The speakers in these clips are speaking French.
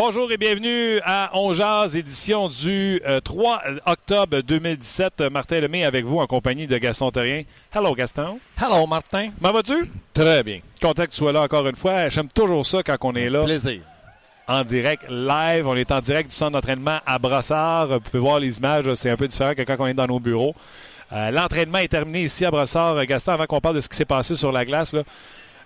Bonjour et bienvenue à On Jazz, édition du euh, 3 octobre 2017. Martin Lemay avec vous en compagnie de Gaston Terrien. Hello Gaston. Hello Martin. Comment vas-tu? Très bien. Content que tu sois là encore une fois. J'aime toujours ça quand on est là. Plaisir. En direct, live. On est en direct du centre d'entraînement à Brossard. Vous pouvez voir les images, c'est un peu différent que quand on est dans nos bureaux. Euh, L'entraînement est terminé ici à Brossard. Gaston, avant qu'on parle de ce qui s'est passé sur la glace, là,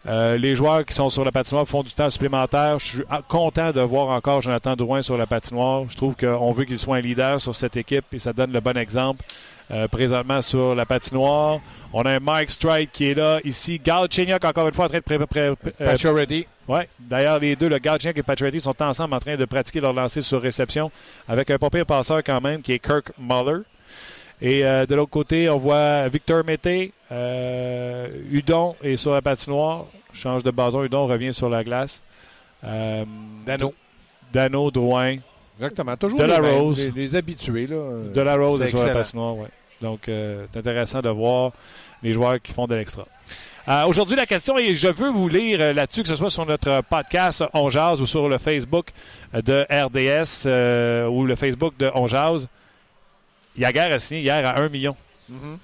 euh, les joueurs qui sont sur la patinoire font du temps supplémentaire. Je suis content de voir encore Jonathan Drouin sur la patinoire. Je trouve qu'on veut qu'il soit un leader sur cette équipe et ça donne le bon exemple. Euh, présentement sur la patinoire. On a un Mike Strike qui est là ici. Gal Chignac encore une fois en train de préparer. Paturity. Ouais. D'ailleurs, les deux, le Gal Chignac et Paturity, sont ensemble en train de pratiquer leur lancer sur réception avec un pas pire passeur quand même qui est Kirk Muller. Et euh, de l'autre côté, on voit Victor Mété. Euh, Udon est sur la patinoire. Change de bâton. Udon revient sur la glace. Euh, Dano. Dano, Drouin. Exactement. Toujours De la les, mêmes, Rose. les, les habitués. Là. De la Rose est sur la patinoire. Ouais. Donc, euh, c'est intéressant de voir les joueurs qui font de l'extra. Euh, Aujourd'hui, la question, et je veux vous lire euh, là-dessus, que ce soit sur notre podcast On Jazz ou sur le Facebook de RDS euh, ou le Facebook de On Jazz. Yaguer a signé hier à 1 million. Mhm.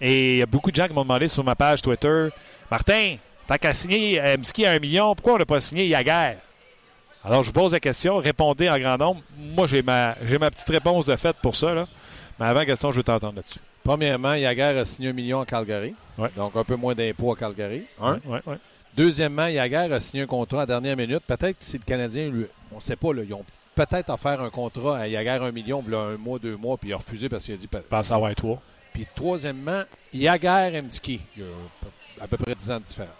Et il y a beaucoup de gens qui m'ont demandé sur ma page Twitter Martin, tant qu'à signer euh, Mski à 1 million, pourquoi on n'a pas signé Yaguer Alors, je vous pose la question, répondez en grand nombre. Moi, j'ai ma, ma petite réponse de fait pour ça. Là. Mais avant, Gaston, je veux t'entendre là-dessus. Premièrement, Yaguer a signé un million à Calgary. Ouais. Donc, un peu moins d'impôts à Calgary. Un. Ouais, ouais. Deuxièmement, Yaguer a signé un contrat à dernière minute. Peut-être que si le Canadien, lui, on ne sait pas, là, ils ont peut-être offert un contrat à Yaguer un million, il y a un mois, deux mois, puis il a refusé parce qu'il a dit. Pense avoir toi. Puis troisièmement, Yaguer et Mski. Il a à peu près 10 ans de différence.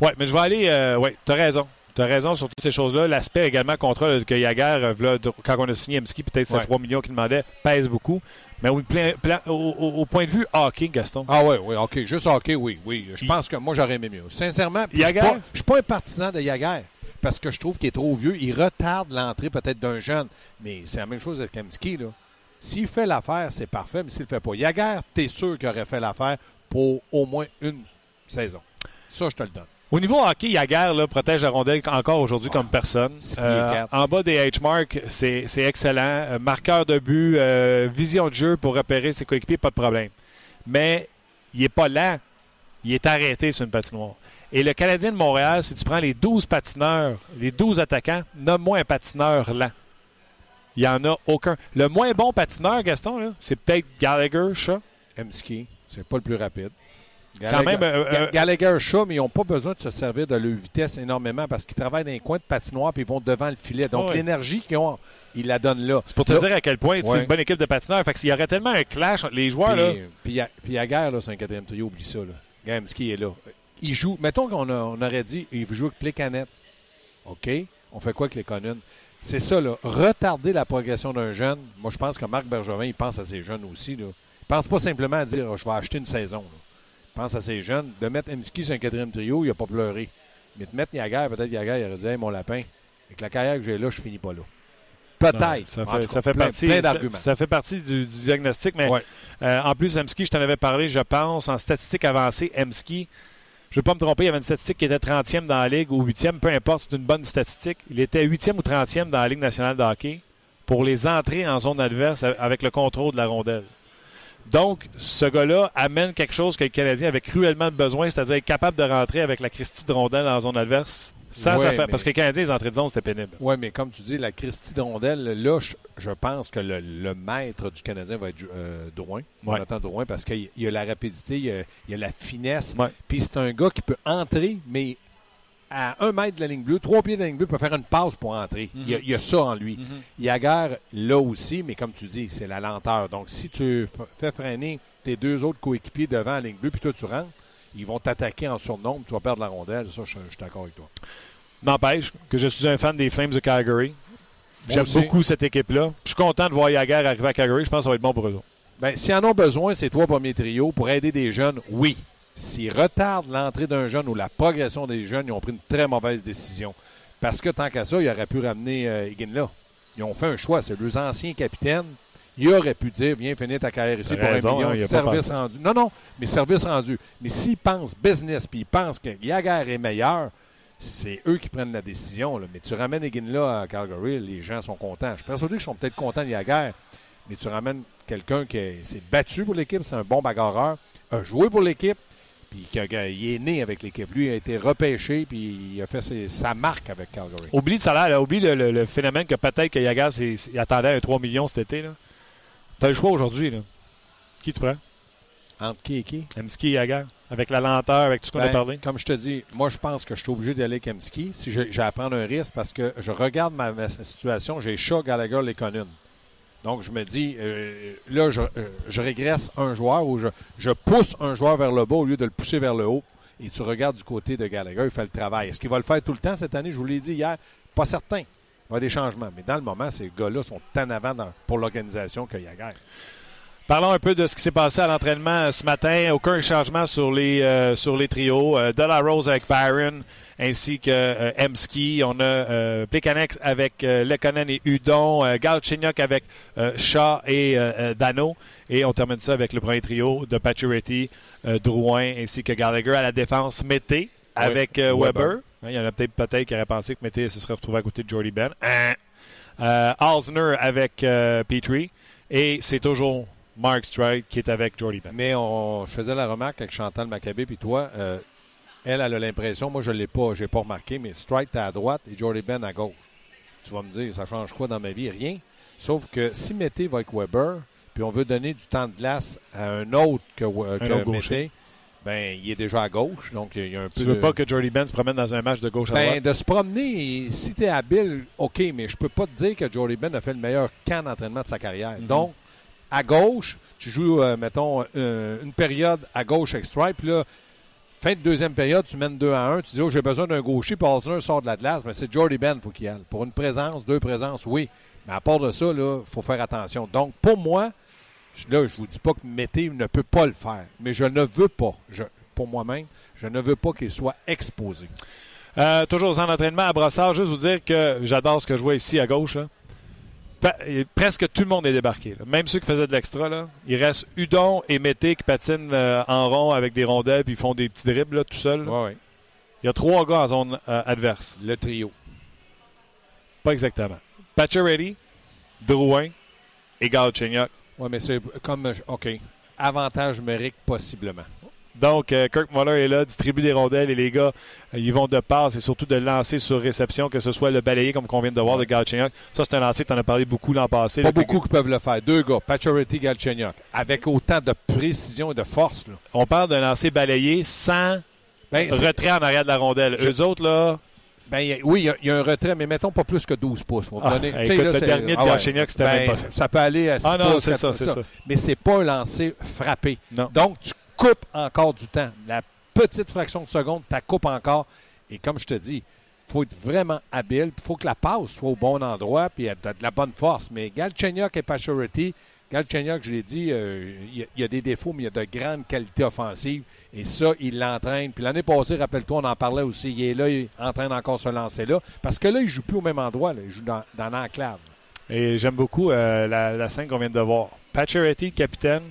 Oui, mais je vais aller. Euh, oui, tu as raison. Tu as raison sur toutes ces choses-là. L'aspect également contrat que Yaguer, euh, quand on a signé Mski, peut-être Ouais. 3 millions qu'il demandait, pèse beaucoup. Mais au, plein- plein- au- point de vue hockey, Gaston, Ah oui, oui, OK. Juste hockey, oui, oui. Je pense que moi, j'aurais aimé mieux. Sincèrement, je suis je suis pas un partisan de Yaguer parce que je trouve qu'il est trop vieux. Il retarde l'entrée peut-être d'un jeune. Mais c'est la même chose avec Kamski, là. S'il fait l'affaire, c'est parfait, mais s'il le fait pas. Yaguer, t'es sûr qu'il aurait fait l'affaire pour au moins une saison. Ça, je te le donne. Au niveau hockey, Yaguer là, protège la rondelle encore aujourd'hui comme personne. six pieds Euh, en bas des H-marks, c'est c'est excellent. Euh, marqueur de but, euh, vision de jeu pour repérer ses coéquipiers, pas de problème. Mais il n'est pas lent. Il est arrêté sur une patinoire. Et le Canadien de Montréal, si tu prends les 12 patineurs, les 12 attaquants, nomme-moi un patineur lent. Il n'y en a aucun. Le moins bon patineur, Gaston, c'est peut-être Gallagher, ça. Emski, c'est pas le plus rapide. Quand même, euh, euh, Gallagher, Shaw, mais ils n'ont pas besoin de se servir de leur vitesse énormément parce qu'ils travaillent dans les coins de patinoire puis ils vont devant le filet. Donc, Ouais. l'énergie qu'ils ont, ils la donnent là. C'est pour te Là, dire à quel point c'est Ouais. une bonne équipe de patineurs. Fait qu'il y aurait tellement un clash entre les joueurs. là. Puis, puis, Ya- puis Yaguer, là, c'est un quatrième trio, oublie ça. Là. Gamski est là. Il joue, mettons qu'on a- on aurait dit, il joue avec Plecanet. OK? On fait quoi avec les Conunes? C'est ça, là. Retarder la progression d'un jeune. Moi, je pense que Marc Bergevin, il pense à ses jeunes aussi. Là. Il pense pas simplement à dire, oh, je vais acheter une saison. là. Il pense à ses jeunes. De mettre Emski sur un quatrième trio, il n'a pas pleuré. Mais de mettre Yaguer, peut-être Yaguer, il aurait dit, Hey, mon lapin, avec la carrière que j'ai là, je finis pas là. Peut-être. Ça fait, ça fait plein- partie, plein ça, d'arguments. ça fait partie du, du diagnostic. Mais Ouais. euh, en plus, Emski, je t'en avais parlé, je pense, en statistique avancée, Emski, je ne vais pas me tromper, il y avait une statistique qui était 30e dans la Ligue ou 8e, peu importe, c'est une bonne statistique. Il était 8e ou 30e dans la Ligue nationale de pour les entrées en zone adverse avec le contrôle de la rondelle. Donc, ce gars-là amène quelque chose que le Canadien avait cruellement besoin, c'est-à-dire être capable de rentrer avec la Christie de rondelle la zone adverse. Ça, ça Ouais, fait, mais- Parce que les Canadiens, les entrées de zone, c'était pénible. Oui, mais comme tu dis, la Christie de rondelle, là, je, je pense que le, le maître du Canadien va être euh, Drouin. Ouais. Drouin, parce qu'il y a la rapidité, il y a, il y a la finesse. Ouais. Puis c'est un gars qui peut entrer, mais à un mètre de la ligne bleue, trois pieds de la ligne bleue, peut faire une passe pour entrer. il, y a, il y a ça en lui. Yaguer, là aussi, mais comme tu dis, c'est la lenteur. Donc, si tu fais freiner tes deux autres coéquipiers devant la ligne bleue, puis toi, tu rentres, ils vont t'attaquer en surnombre, tu vas perdre la rondelle. Ça, je, je suis d'accord avec toi. N'empêche que je suis un fan des Flames de Calgary. J'aime beaucoup cette équipe-là. Je suis content de voir Yaguer arriver à Calgary. Je pense que ça va être bon pour eux. Ben, s'ils en ont besoin, ces trois premiers trios, pour aider des jeunes, oui. S'ils retardent l'entrée d'un jeune ou la progression des jeunes, ils ont pris une très mauvaise décision. Parce que tant qu'à ça, ils auraient pu ramener euh, Higgin là. Ils ont fait un choix. C'est deux anciens capitaines. Ils auraient pu dire Viens finir ta carrière ici pour raison, un million. hein, il service rendu. Non, non, mais service rendu. Mais s'ils pensent business puis ils pensent que Yaguer est meilleur, c'est eux qui prennent la décision. là. Mais tu ramènes Higgin là à Calgary, les gens sont contents. Je suis persuadé qu'ils sont peut-être contents de Yaguer, mais tu ramènes quelqu'un qui est- s'est battu pour l'équipe, c'est un bon bagarreur, a joué pour l'équipe, puis il est né avec l'équipe. Lui, il a été repêché, puis il a fait ses- sa marque avec Calgary. Oublie le salaire, là. oublie le, le- le phénomène que peut-être que il attendait un 3 millions cet été. Tu as le choix aujourd'hui. là. Qui tu prends? Entre qui et qui? Emski et Yaguer Avec la lenteur, avec tout ce qu'on a Ben, parlé. Comme je te dis, moi, je pense que je suis obligé d'aller avec Kemski si j'ai à prendre un risque parce que je regarde ma, ma situation, j'ai Shaw, Gallagher, les Donc, je me dis, euh, là, je, euh, je régresse un joueur ou je, je pousse un joueur vers le bas au lieu de le pousser vers le haut. Et tu regardes du côté de Gallagher, il fait le travail. Est-ce qu'il va le faire tout le temps cette année? Je vous l'ai dit hier, pas certain. Va y avoir des changements. Mais dans le moment, ces gars-là sont en avant dans- pour l'organisation que Yaguer. Parlons un peu de ce qui s'est passé à l'entraînement ce matin. Aucun changement sur les, euh, sur les trios. Euh, De La Rose avec Byron ainsi que euh, Emski. On a euh, Plekanec avec Lekonen et Udon. Euh, Galchenyuk avec Shaw et Dano. Et on termine ça avec le premier trio de Pacioretty, Drouin ainsi que Gallagher à la défense. Mété avec Weber. Weber. Il y en a peut-être peut-être qui auraient pensé que Mété se serait retrouvé à côté de Jordy Ben. Hein? Euh, avec euh, Petrie. Et c'est toujours Mark Stride qui est avec Jordy Ben. Mais on, je faisais la remarque avec Chantal Maccabé puis toi, euh, elle, elle a l'impression, moi je l'ai pas, j'ai pas remarqué, mais Strike t'es à droite et Jordy Ben à gauche. Tu vas me dire, ça change quoi dans ma vie? Rien. Sauf que si Mété va avec Weber, puis on veut donner du temps de glace à un autre que, euh, que autre gaucher. Mété, ben il est déjà à gauche, donc il y a un peu Tu veux de- pas que Jordy Ben se promène dans un match de gauche à ben, droite? de se promener, si tu es habile, OK, mais je peux pas te dire que Jordy Ben a fait le meilleur camp d'entraînement de sa carrière. Mhm. Donc, à gauche, tu joues, euh, mettons, euh, une période à gauche avec Stripe, puis là, fin de deuxième période, tu mènes 2 à 1, tu dis, oh, j'ai besoin d'un gaucher, puis Alzner sort de la glace, mais c'est Jordy Ben, faut qu'il y aille. Pour une présence, deux présences, oui. Mais à part de ça, il faut faire attention. Donc, pour moi, là, je vous dis pas que Mété ne peut pas le faire, mais je ne veux pas, je, pour moi-même, je ne veux pas qu'il soit exposé. Euh, toujours au centre d'entraînement à Brossard, juste vous dire que j'adore ce que je vois ici à gauche. là. Presque tout le monde est débarqué. là. Même ceux qui faisaient de l'extra. là. Il reste Udon et Mété qui patinent euh, en rond avec des rondelles puis ils font des petits dribbles là, tout seuls. là. Ouais, ouais. Il y a trois gars en zone euh, adverse. Le trio. Pas exactement. Pacioretty, Drouin et Galchenyuk. Oui, mais c'est comme. OK. Avantage numérique, possiblement. Donc, euh, Kirk Muller est là, distribue des rondelles et les gars, euh, ils vont de passe et surtout de lancer sur réception, que ce soit le balayé comme qu'on vient de voir de Galchenyuk. Ça, c'est un lancer, tu en as parlé beaucoup l'an passé. Pas là, beaucoup qui peuvent le faire. Deux gars, Pacioretty, Galchenyuk, avec autant de précision et de force. Là. On parle d'un lancer balayé sans Ben, retrait en arrière de la rondelle. Je- Eux autres, là, ben, oui, il y a- il y, a un retrait, mais mettons pas plus que 12 pouces. On Ah, donner- écoute, tu sais, là, le dernier de ah ouais. C'était Ben, même pas ça. Ça peut aller à 6 Ah non, pouces, ça, ça. Mais c'est pas un lancer frappé. Non. Donc, tu coupes encore du temps. La petite fraction de seconde, tu coupes encore. Et comme je te dis, il faut être vraiment habile. Il faut que la passe soit au bon endroit puis de, de la bonne force. Mais Galchenyuk et Pacioretty, Galchenyuk, je l'ai dit, euh, il y a- des défauts, mais il y a de grandes qualités offensives. Et ça, il l'entraîne. Puis l'année passée, rappelle-toi, on en parlait aussi. Il est là, il entraîne encore ce lancer-là. Parce que là, il joue plus au même endroit. là. Il joue dans, dans l'enclave. Et j'aime beaucoup euh, la, la scène qu'on vient de voir. Pacioretty, le capitaine,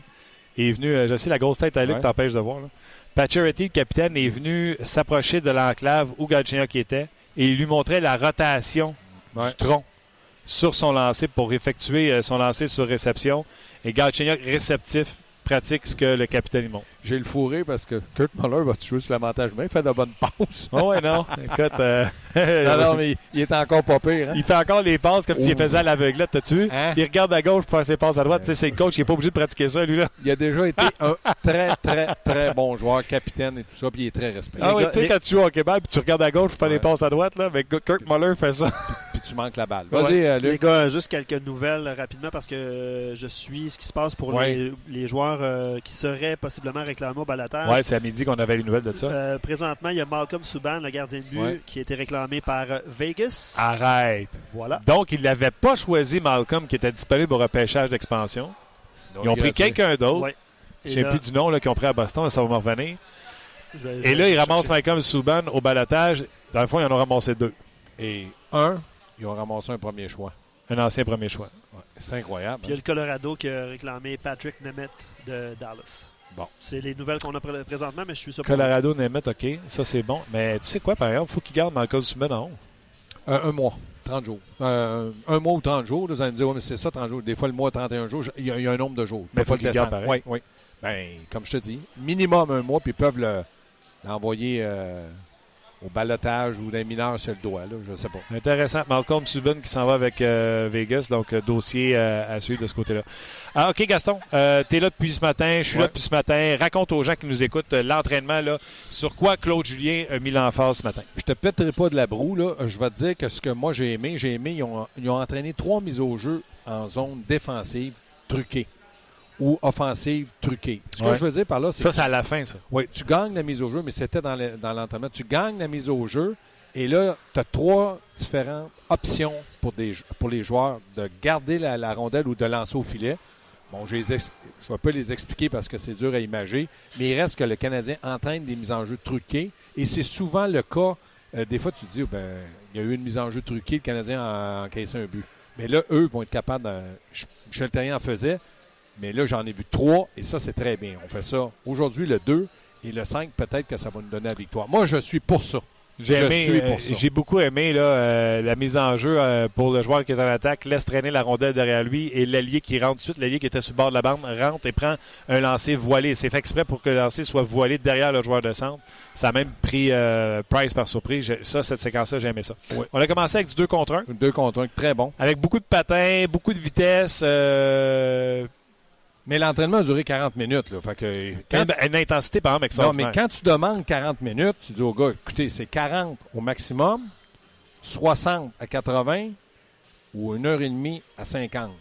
est venu. euh, je sais la grosse tête à lui Ouais. qui t'empêche de voir. Là. Pacioretty, le capitaine, est venu s'approcher de l'enclave où Galchenyuk était et il lui montrait la rotation Ouais. du tronc sur son lancer pour effectuer euh, son lancer sur réception. Et Galchenyuk réceptif pratique ce que le capitaine y montre. J'ai le fourré parce que Kurt Muller va jouer sur l'avantage main. Il fait de bonnes passes. Oh ouais, non. Écoute, euh, non, non, mais il, il est encore pas pire. Hein? il fait encore les passes comme s'il Oh. faisait à l'aveuglette, t'as-tu vu? Hein? Il regarde à gauche pour faire ses passes à droite. Tu sais, c'est le coach, il est pas obligé de pratiquer ça, lui, là. Il a déjà été un très, très, très bon joueur, capitaine et tout ça, puis il est très respecté. Ah ouais, gars, tu sais, quand tu joues au Québec puis tu regardes à gauche pour faire Ouais. les passes à droite, là, mais Kirk Muller fait ça. Puis tu manques la balle. Ouais. Vas-y, euh, Les gars, juste quelques nouvelles rapidement parce que je suis ce qui se passe pour Ouais. les, les joueurs euh, qui seraient possiblement réclamés au balatage. Ouais, c'est à midi qu'on avait les nouvelles de ça. Euh, présentement, il y a Malcolm Subban, le gardien de but, Ouais. qui a été réclamé par euh, Vegas. Arrête. Voilà. Donc, ils n'avaient pas choisi Malcolm qui était disponible au repêchage d'expansion. Ils ont pris quelqu'un d'autre. Ouais. Je Et sais plus du nom là, qu'ils ont pris à Boston, ça va me revenir. Et là, ils ramassent Malcolm Subban au balotage. Dans le fond, ils en ont ramassé deux. Et un, ils ont ramassé un premier choix. Un ancien premier choix. C'est incroyable. Puis il y a le Colorado qui a réclamé Patrick Nemeth de Dallas. Bon. C'est les nouvelles qu'on a pré- présentement, mais je suis pour Colorado, Nemeth, OK. Ça, c'est bon. Mais tu sais quoi, par exemple, il faut qu'ils gardent Malcolm Subban en haut. Un, un mois, 30 jours. Euh, un mois ou 30 jours, là, vous allez me dire, ouais, mais c'est ça, 30 jours. Des fois, le mois, 31 jours, il y, a- il y a un nombre de jours. Mais pas pareil. Oui, oui. Ben, comme je te dis, minimum un mois, puis ils peuvent le- l'envoyer euh, au balotage ou d'un mineur sur le doigt, là, je sais pas. Intéressant. Malcolm Subban qui s'en va avec euh, Vegas, donc euh, dossier euh, à suivre de ce côté-là. Ah, OK, Gaston, euh, tu es là depuis ce matin, je suis là depuis ce matin. Raconte aux gens qui nous écoutent l'entraînement, là, sur quoi Claude Julien a mis l'emphase ce matin? Je te pèterai pas de la broue, là. Je vais te dire que ce que moi j'ai aimé, j'ai aimé, ils ont, ils ont entraîné trois mises au jeu en zone défensive truquée ou offensive truquée. Ce que Ouais. je veux dire par là, c'est Ça, c'est à la fin, ça. Oui, tu gagnes la mise au jeu, mais c'était dans le- dans l'entraînement. Tu gagnes la mise au jeu et là, tu as trois différentes options pour, des, pour les joueurs de garder la, la rondelle ou de lancer au filet. Bon, je ne vais pas les expliquer parce que c'est dur à imager, mais il reste que le Canadien entraîne des mises en jeu truquées et c'est souvent le cas. euh, des fois, tu te dis, oh, ben, il y a eu une mise en jeu truquée, le Canadien a encaissé un but. Mais là, eux vont être capables. De, Michel Terrien en faisait, mais là, j'en ai vu trois et ça, c'est très bien. On fait ça aujourd'hui, le 2 et le 5, peut-être que ça va nous donner la victoire. Moi, je suis pour ça. J'ai euh, j'ai beaucoup aimé là, euh, la mise en jeu euh, pour le joueur qui est en attaque, laisse traîner la rondelle derrière lui et l'allié qui rentre tout de suite, l'allié qui était sur le bord de la bande, rentre et prend un lancer voilé. C'est fait exprès pour que le lancer soit voilé derrière le joueur de centre. Ça a même pris Price par surprise. Ça, cette séquence-là, j'ai aimé ça. On a commencé avec du 2 contre 1, Un 2 contre 1, très bon. avec beaucoup de patins, beaucoup de vitesse, Mais l'entraînement a duré 40 minutes. Là, fait que, quand une, une intensité par exemple Non, mais quand tu demandes 40 minutes, tu dis au gars, écoutez, c'est 40 au maximum, 60 à 80 ou une heure et demie à 50.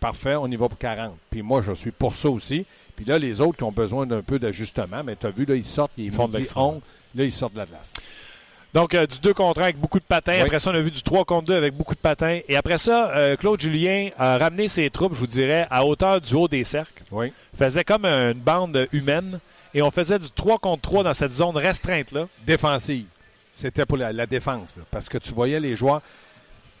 Parfait, on y va pour 40. Puis moi, je suis pour ça aussi. Puis là, les autres qui ont besoin d'un peu d'ajustement, mais tu as vu, là, ils sortent, ils font de font l'extra. 11, là, ils sortent de la glace. Donc, euh, du 2 contre 1 avec beaucoup de patins. Oui. Après ça, on a vu du 3 contre 2 avec beaucoup de patins. Et après ça, euh, Claude Julien a ramené ses troupes, je vous dirais, à hauteur du haut des cercles. Oui. Faisait comme une bande humaine. Et on faisait du 3 contre 3 dans cette zone restreinte-là. Défensive. C'était pour la, la défense, là, parce que tu voyais les joueurs.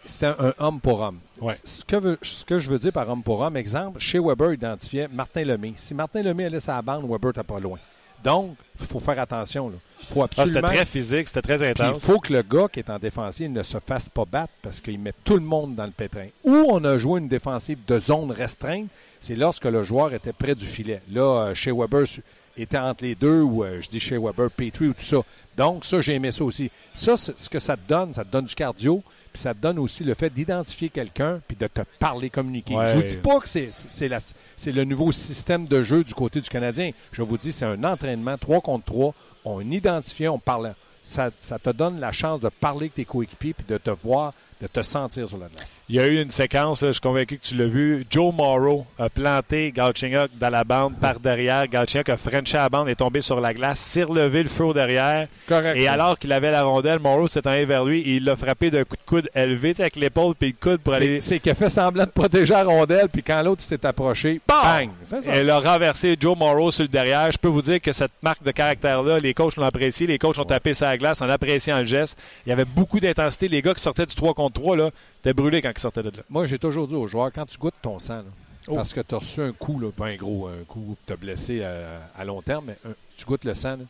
C'était un homme pour homme. Ouais. Ce, que veut- ce que je veux dire par homme pour homme, exemple, chez Weber identifiait Martin Lemay. Si Martin Lemay allait sa bande, Weber n'était pas loin. Donc, il faut faire attention. Faut Ah, c'était très physique, c'était très Puis il intense. faut que le gars qui est en défensive ne se fasse pas battre parce qu'il met tout le monde dans le pétrin. Où on a joué une défensive de zone restreinte, c'est lorsque le joueur était près du filet. Là, euh, chez Weber su- était entre les deux, ou euh, je dis chez Weber, Petrie ou tout ça. Donc, ça, j'ai aimé ça aussi. Ça, ce que ça te donne, ça te donne du cardio, puis ça te donne aussi le fait d'identifier quelqu'un puis de te parler, communiquer. Ouais. Je vous dis pas que c'est le nouveau système de jeu du côté du Canadien. Je vous dis, c'est un entraînement 3 contre 3. On identifie, on parle. Ça, ça te donne la chance de parler avec tes coéquipiers puis de te voir, de te sentir sur la glace. Il y a eu une séquence, là, je suis convaincu que tu l'as vu. Joe Morrow a planté Galchenyuk dans la bande par derrière. Galchenyuk a frenché la bande, est tombé sur la glace, s'est relevé le feu derrière. Correct. Et alors qu'il avait la rondelle, Morrow s'est allé vers lui et il l'a frappé d'un coup de coude élevé avec l'épaule puis le coude pour aller. C'est qu'il a fait semblant de protéger la rondelle, puis quand l'autre s'est approché, bang! Ça. Elle a renversé Joe Morrow sur le derrière. Je peux vous dire que cette marque de caractère-là, les coachs l'ont apprécié. Les coachs ont tapé sa glace en appréciant le geste. Il y avait beaucoup d'intensité. Les gars qui sortaient du 3 contre 3, là, étaient brûlés quand ils sortaient de là. Moi, j'ai toujours dit aux joueurs, quand tu goûtes ton sang, là, Oh. parce que tu as reçu un coup, là, pas un gros un coup qui t'a blessé à, à long terme, mais un- tu goûtes le sang, là,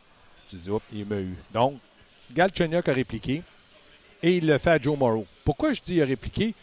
tu te dis, hop, il m'a eu. Donc, Galchenyuk a répliqué et il le fait à Joe Morrow. Pourquoi je dis il a répliqué?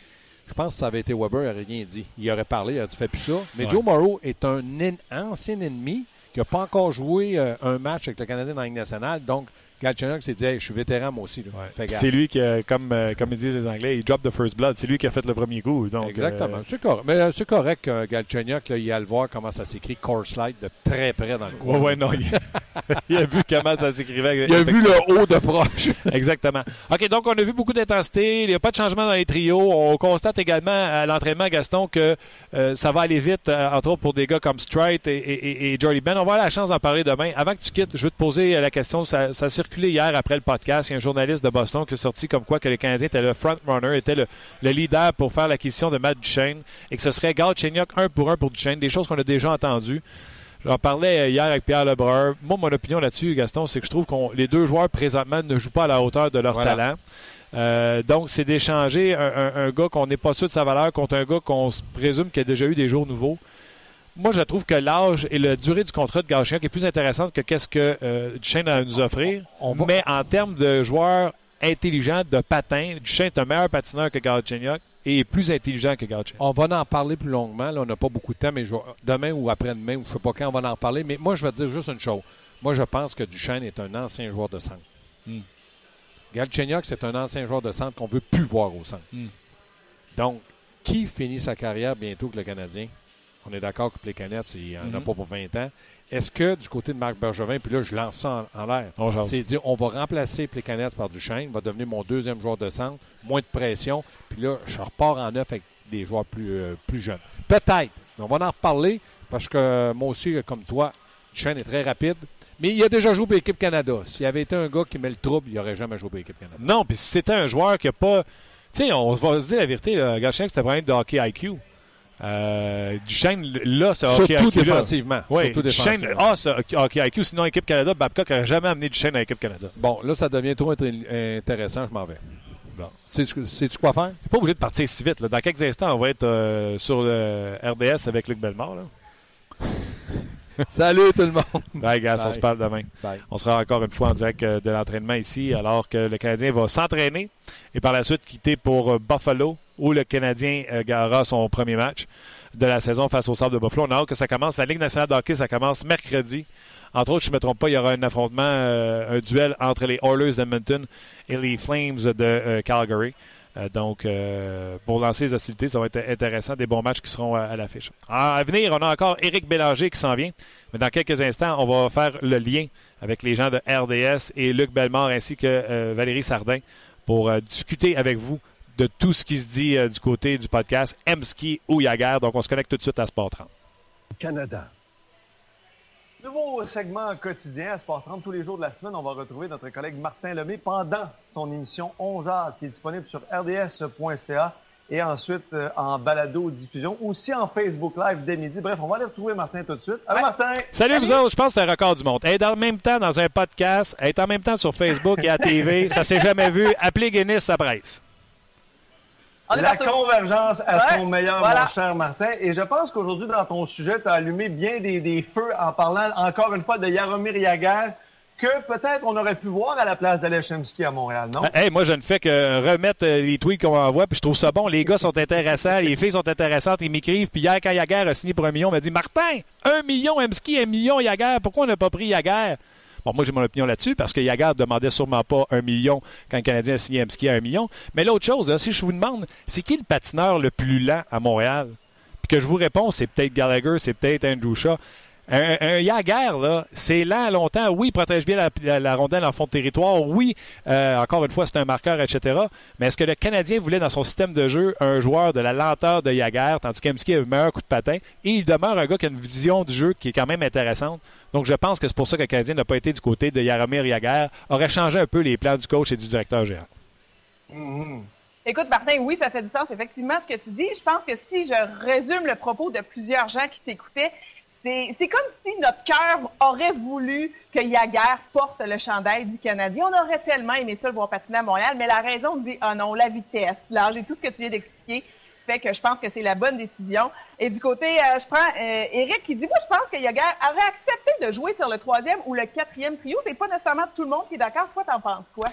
Je pense que ça avait été Weber, il n'aurait rien dit. Il aurait parlé, il aurait dit fais plus ça. Mais Ouais. Joe Morrow est un en- ancien ennemi qui n'a pas encore joué euh, un match avec le Canadien dans la Ligue nationale. Donc, Galchenyuk s'est dit Hey, je suis vétéran moi aussi. C'est lui qui, a- comme, euh, comme ils disent les Anglais, il drop the first blood. C'est lui qui a fait le premier coup. Donc, Exactement. euh, C'est correct. Mais euh, c'est correct que Galchenyuk, là, il a le voir comment ça s'écrit Course Light de très près dans le coin. ouais, ouais, non. Il, il a vu comment ça s'écrivait. Il a vu le haut de proche. Exactement. OK, donc on a vu beaucoup d'intensité. Il n'y a pas de changement dans les trios. On constate également à l'entraînement, Gaston, que euh, ça va aller vite, euh, entre autres pour des gars comme Strite et, et, et- et Jordy Ben. On va avoir la chance d'en parler demain. Avant que tu quittes, je veux te poser euh, la question. Ça, ça a circulé hier après le podcast. Il y a un journaliste de Boston qui est sorti comme quoi que les Canadiens étaient le front-runner, était le, le leader pour faire l'acquisition de Matt Duchesne et que ce serait Galchenyuk un pour un pour Duchesne. Des choses qu'on a déjà entendues. J'en parlais hier avec Pierre Lebrun. Moi, mon opinion là-dessus, Gaston, c'est que je trouve que les deux joueurs présentement ne jouent pas à la hauteur de leur Voilà. talent. Euh, donc, c'est d'échanger un, un- un gars qu'on n'est pas sûr de sa valeur contre un gars qu'on se présume qui a déjà eu des jours nouveaux. Moi, je trouve que l'âge et la durée du contrat de Galchenyuk est plus intéressante que qu'est-ce que euh, Duchesne a à nous offrir. On va- Mais en termes de joueurs intelligents, de patins, Duchesne est un meilleur patineur que Galchenyuk et est plus intelligent que Galchenyuk. On va en parler plus longuement. Là, on n'a pas beaucoup de temps, mais je demain ou après-demain, ou je ne sais pas quand, on va en reparler. Mais moi, je vais te dire juste une chose. Moi, je pense que Duchesne est un ancien joueur de centre. Hmm. Galchenyuk, c'est un ancien joueur de centre qu'on ne veut plus voir au centre. Hmm. Donc, qui finit sa carrière bientôt que le Canadien? On est d'accord que les Canettes, il n'en a Mhm. pas pour 20 ans. Est-ce que du côté de Marc Bergevin, puis là, je lance ça en, en l'air, c'est dire on va remplacer Plekanec par Duchesne, va devenir mon deuxième joueur de centre, moins de pression, puis là, je repars en neuf avec des joueurs plus, euh, plus jeunes. Peut-être, mais on va en reparler parce que euh, moi aussi, euh, comme toi, Duchesne est très rapide, mais il a déjà joué pour l'équipe Canada. S'il avait été un gars qui met le trouble, il n'aurait jamais joué pour l'équipe Canada. Non, puis si c'était un joueur qui n'a pas. Tu sais, on va se dire la vérité, Galchenyuk, c'était un problème de hockey IQ. Euh, Duchesne, là, ce hockey Surtout IQ. défensivement. Oui, Surtout Duchesne défensivement. a ce hockey IQ. Sinon, l'équipe Canada, Babcock n'aurait jamais amené Duchesne à l'équipe Canada. Bon, là, ça devient trop inté- intéressant, je m'en vais. Bon. Sais-tu sais-tu quoi faire? T'es pas obligé de partir si vite. là. Dans quelques instants, on va être euh, sur le RDS avec Luc Bellemare. Là. Salut tout le monde! Bye, gars, on Bye. se parle demain. Bye. On sera encore une fois en direct euh, de l'entraînement ici, alors que le Canadien va s'entraîner et par la suite quitter pour euh, Buffalo, où le Canadien euh, aura son premier match de la saison face au Sable de Buffalo. On a hâte que ça commence. La Ligue nationale de hockey, ça commence mercredi. Entre autres, je ne me trompe pas, il y aura un affrontement, euh, un duel entre les Oilers d'Edmonton et les Flames de euh, Calgary. Donc, pour lancer les hostilités, ça va être intéressant. Des bons matchs qui seront à, l'affiche. À venir, on a encore Éric Bélanger qui s'en vient. Mais dans quelques instants, on va faire le lien avec les gens de RDS et Luc Bellemare ainsi que Valérie Sardin pour discuter avec vous de tout ce qui se dit euh, du côté du podcast M-Ski ou Yaguerre. Donc, on se connecte tout de suite à Sport 30. Canada. Nouveau segment quotidien à Sport 30 tous les jours de la semaine. On va retrouver notre collègue Martin Lemay pendant son émission On Jazz qui est disponible sur rds.ca et ensuite euh, en balado-diffusion, aussi en Facebook Live dès midi. Bref, on va aller retrouver Martin tout de suite. Allô Martin! Salut, vous autres. Je pense que c'est un record du monde. Être en même temps dans un podcast, être en même temps sur Facebook et à TV, ça s'est jamais vu. Appelez Guinness, ça presse. On La partout. convergence à Ouais, son meilleur, voilà. mon cher Martin. Et je pense qu'aujourd'hui, dans ton sujet, tu as allumé bien des, des feux en parlant encore une fois de Jaromir Jagr, que peut-être on aurait pu voir à la place d'Alechemski à Montréal, non? Hey, moi, je ne fais que remettre euh, les tweets qu'on envoie, puis je trouve ça bon. Les gars sont intéressants, les filles sont intéressantes, ils m'écrivent. Puis hier, quand Yaguerre a signé pour un million, il m'a dit Martin, un million Emski, un million Yaguerre, pourquoi on n'a pas pris Yaguerre Moi, j'ai mon opinion là-dessus parce que Yaguerre demandait sûrement pas un million quand le Canadien a signé à un million. Mais l'autre chose, si je vous demande, c'est qui le patineur le plus lent à Montréal? Puis que je vous réponds, c'est peut-être Gallagher, c'est peut-être Andrew Shaw. Un, Yaguerre, là, c'est lent longtemps. Oui, il protège bien la, rondelle en fond de territoire. Oui, euh, encore une fois, c'est un marqueur, etc. Mais est-ce que le Canadien voulait dans son système de jeu un joueur de la lenteur de Yaguerre, tandis qu'Emski a le meilleur coup de patin? Et il demeure un gars qui a une vision du jeu qui est quand même intéressante. Donc, je pense que c'est pour ça que le Canadien n'a pas été du côté de Yaromir Yaguerre. Aurait changé un peu les plans du coach et du directeur général. Mhm. Écoute, Martin, oui, ça fait du sens, effectivement, ce que tu dis. Je pense que si je résume le propos de plusieurs gens qui t'écoutaient, c'est comme si notre cœur aurait voulu que Yaguerre porte le chandail du Canadien. On aurait tellement aimé ça le voir patiner à Montréal, mais la raison dit, ah non, la vitesse, l'âge et tout ce que tu viens d'expliquer fait que je pense que c'est la bonne décision. Et du côté, euh, je prends euh, Eric qui dit, moi, je pense que Yaguerre aurait accepté de jouer sur le troisième ou le quatrième trio. C'est pas nécessairement tout le monde qui est d'accord. Toi, t'en penses quoi?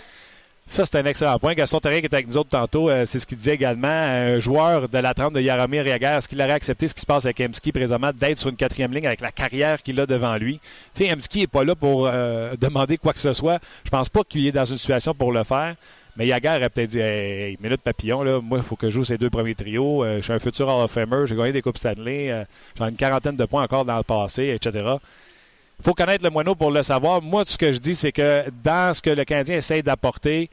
Ça, c'est un excellent point. Gaston Terrien qui était avec nous autres tantôt, euh, c'est ce qu'il disait également. Un joueur de la trempe de Yaromir Yaguer, est-ce qu'il aurait accepté ce qui se passe avec Emski présentement, d'être sur une quatrième ligne avec la carrière qu'il a devant lui? Tu sais, Emski n'est pas là pour euh, demander quoi que ce soit. Je pense pas qu'il est dans une situation pour le faire. Mais Yaguer a peut-être dit hey, minute papillon, là, moi, il faut que je joue ces deux premiers trios. Euh, je suis un futur Hall of Famer, j'ai gagné des Coupes Stanley, euh, j'ai une quarantaine de points encore dans le passé, etc. Il faut connaître le moineau pour le savoir. Moi, tout ce que je dis, c'est que dans ce que le Canadien essaye d'apporter,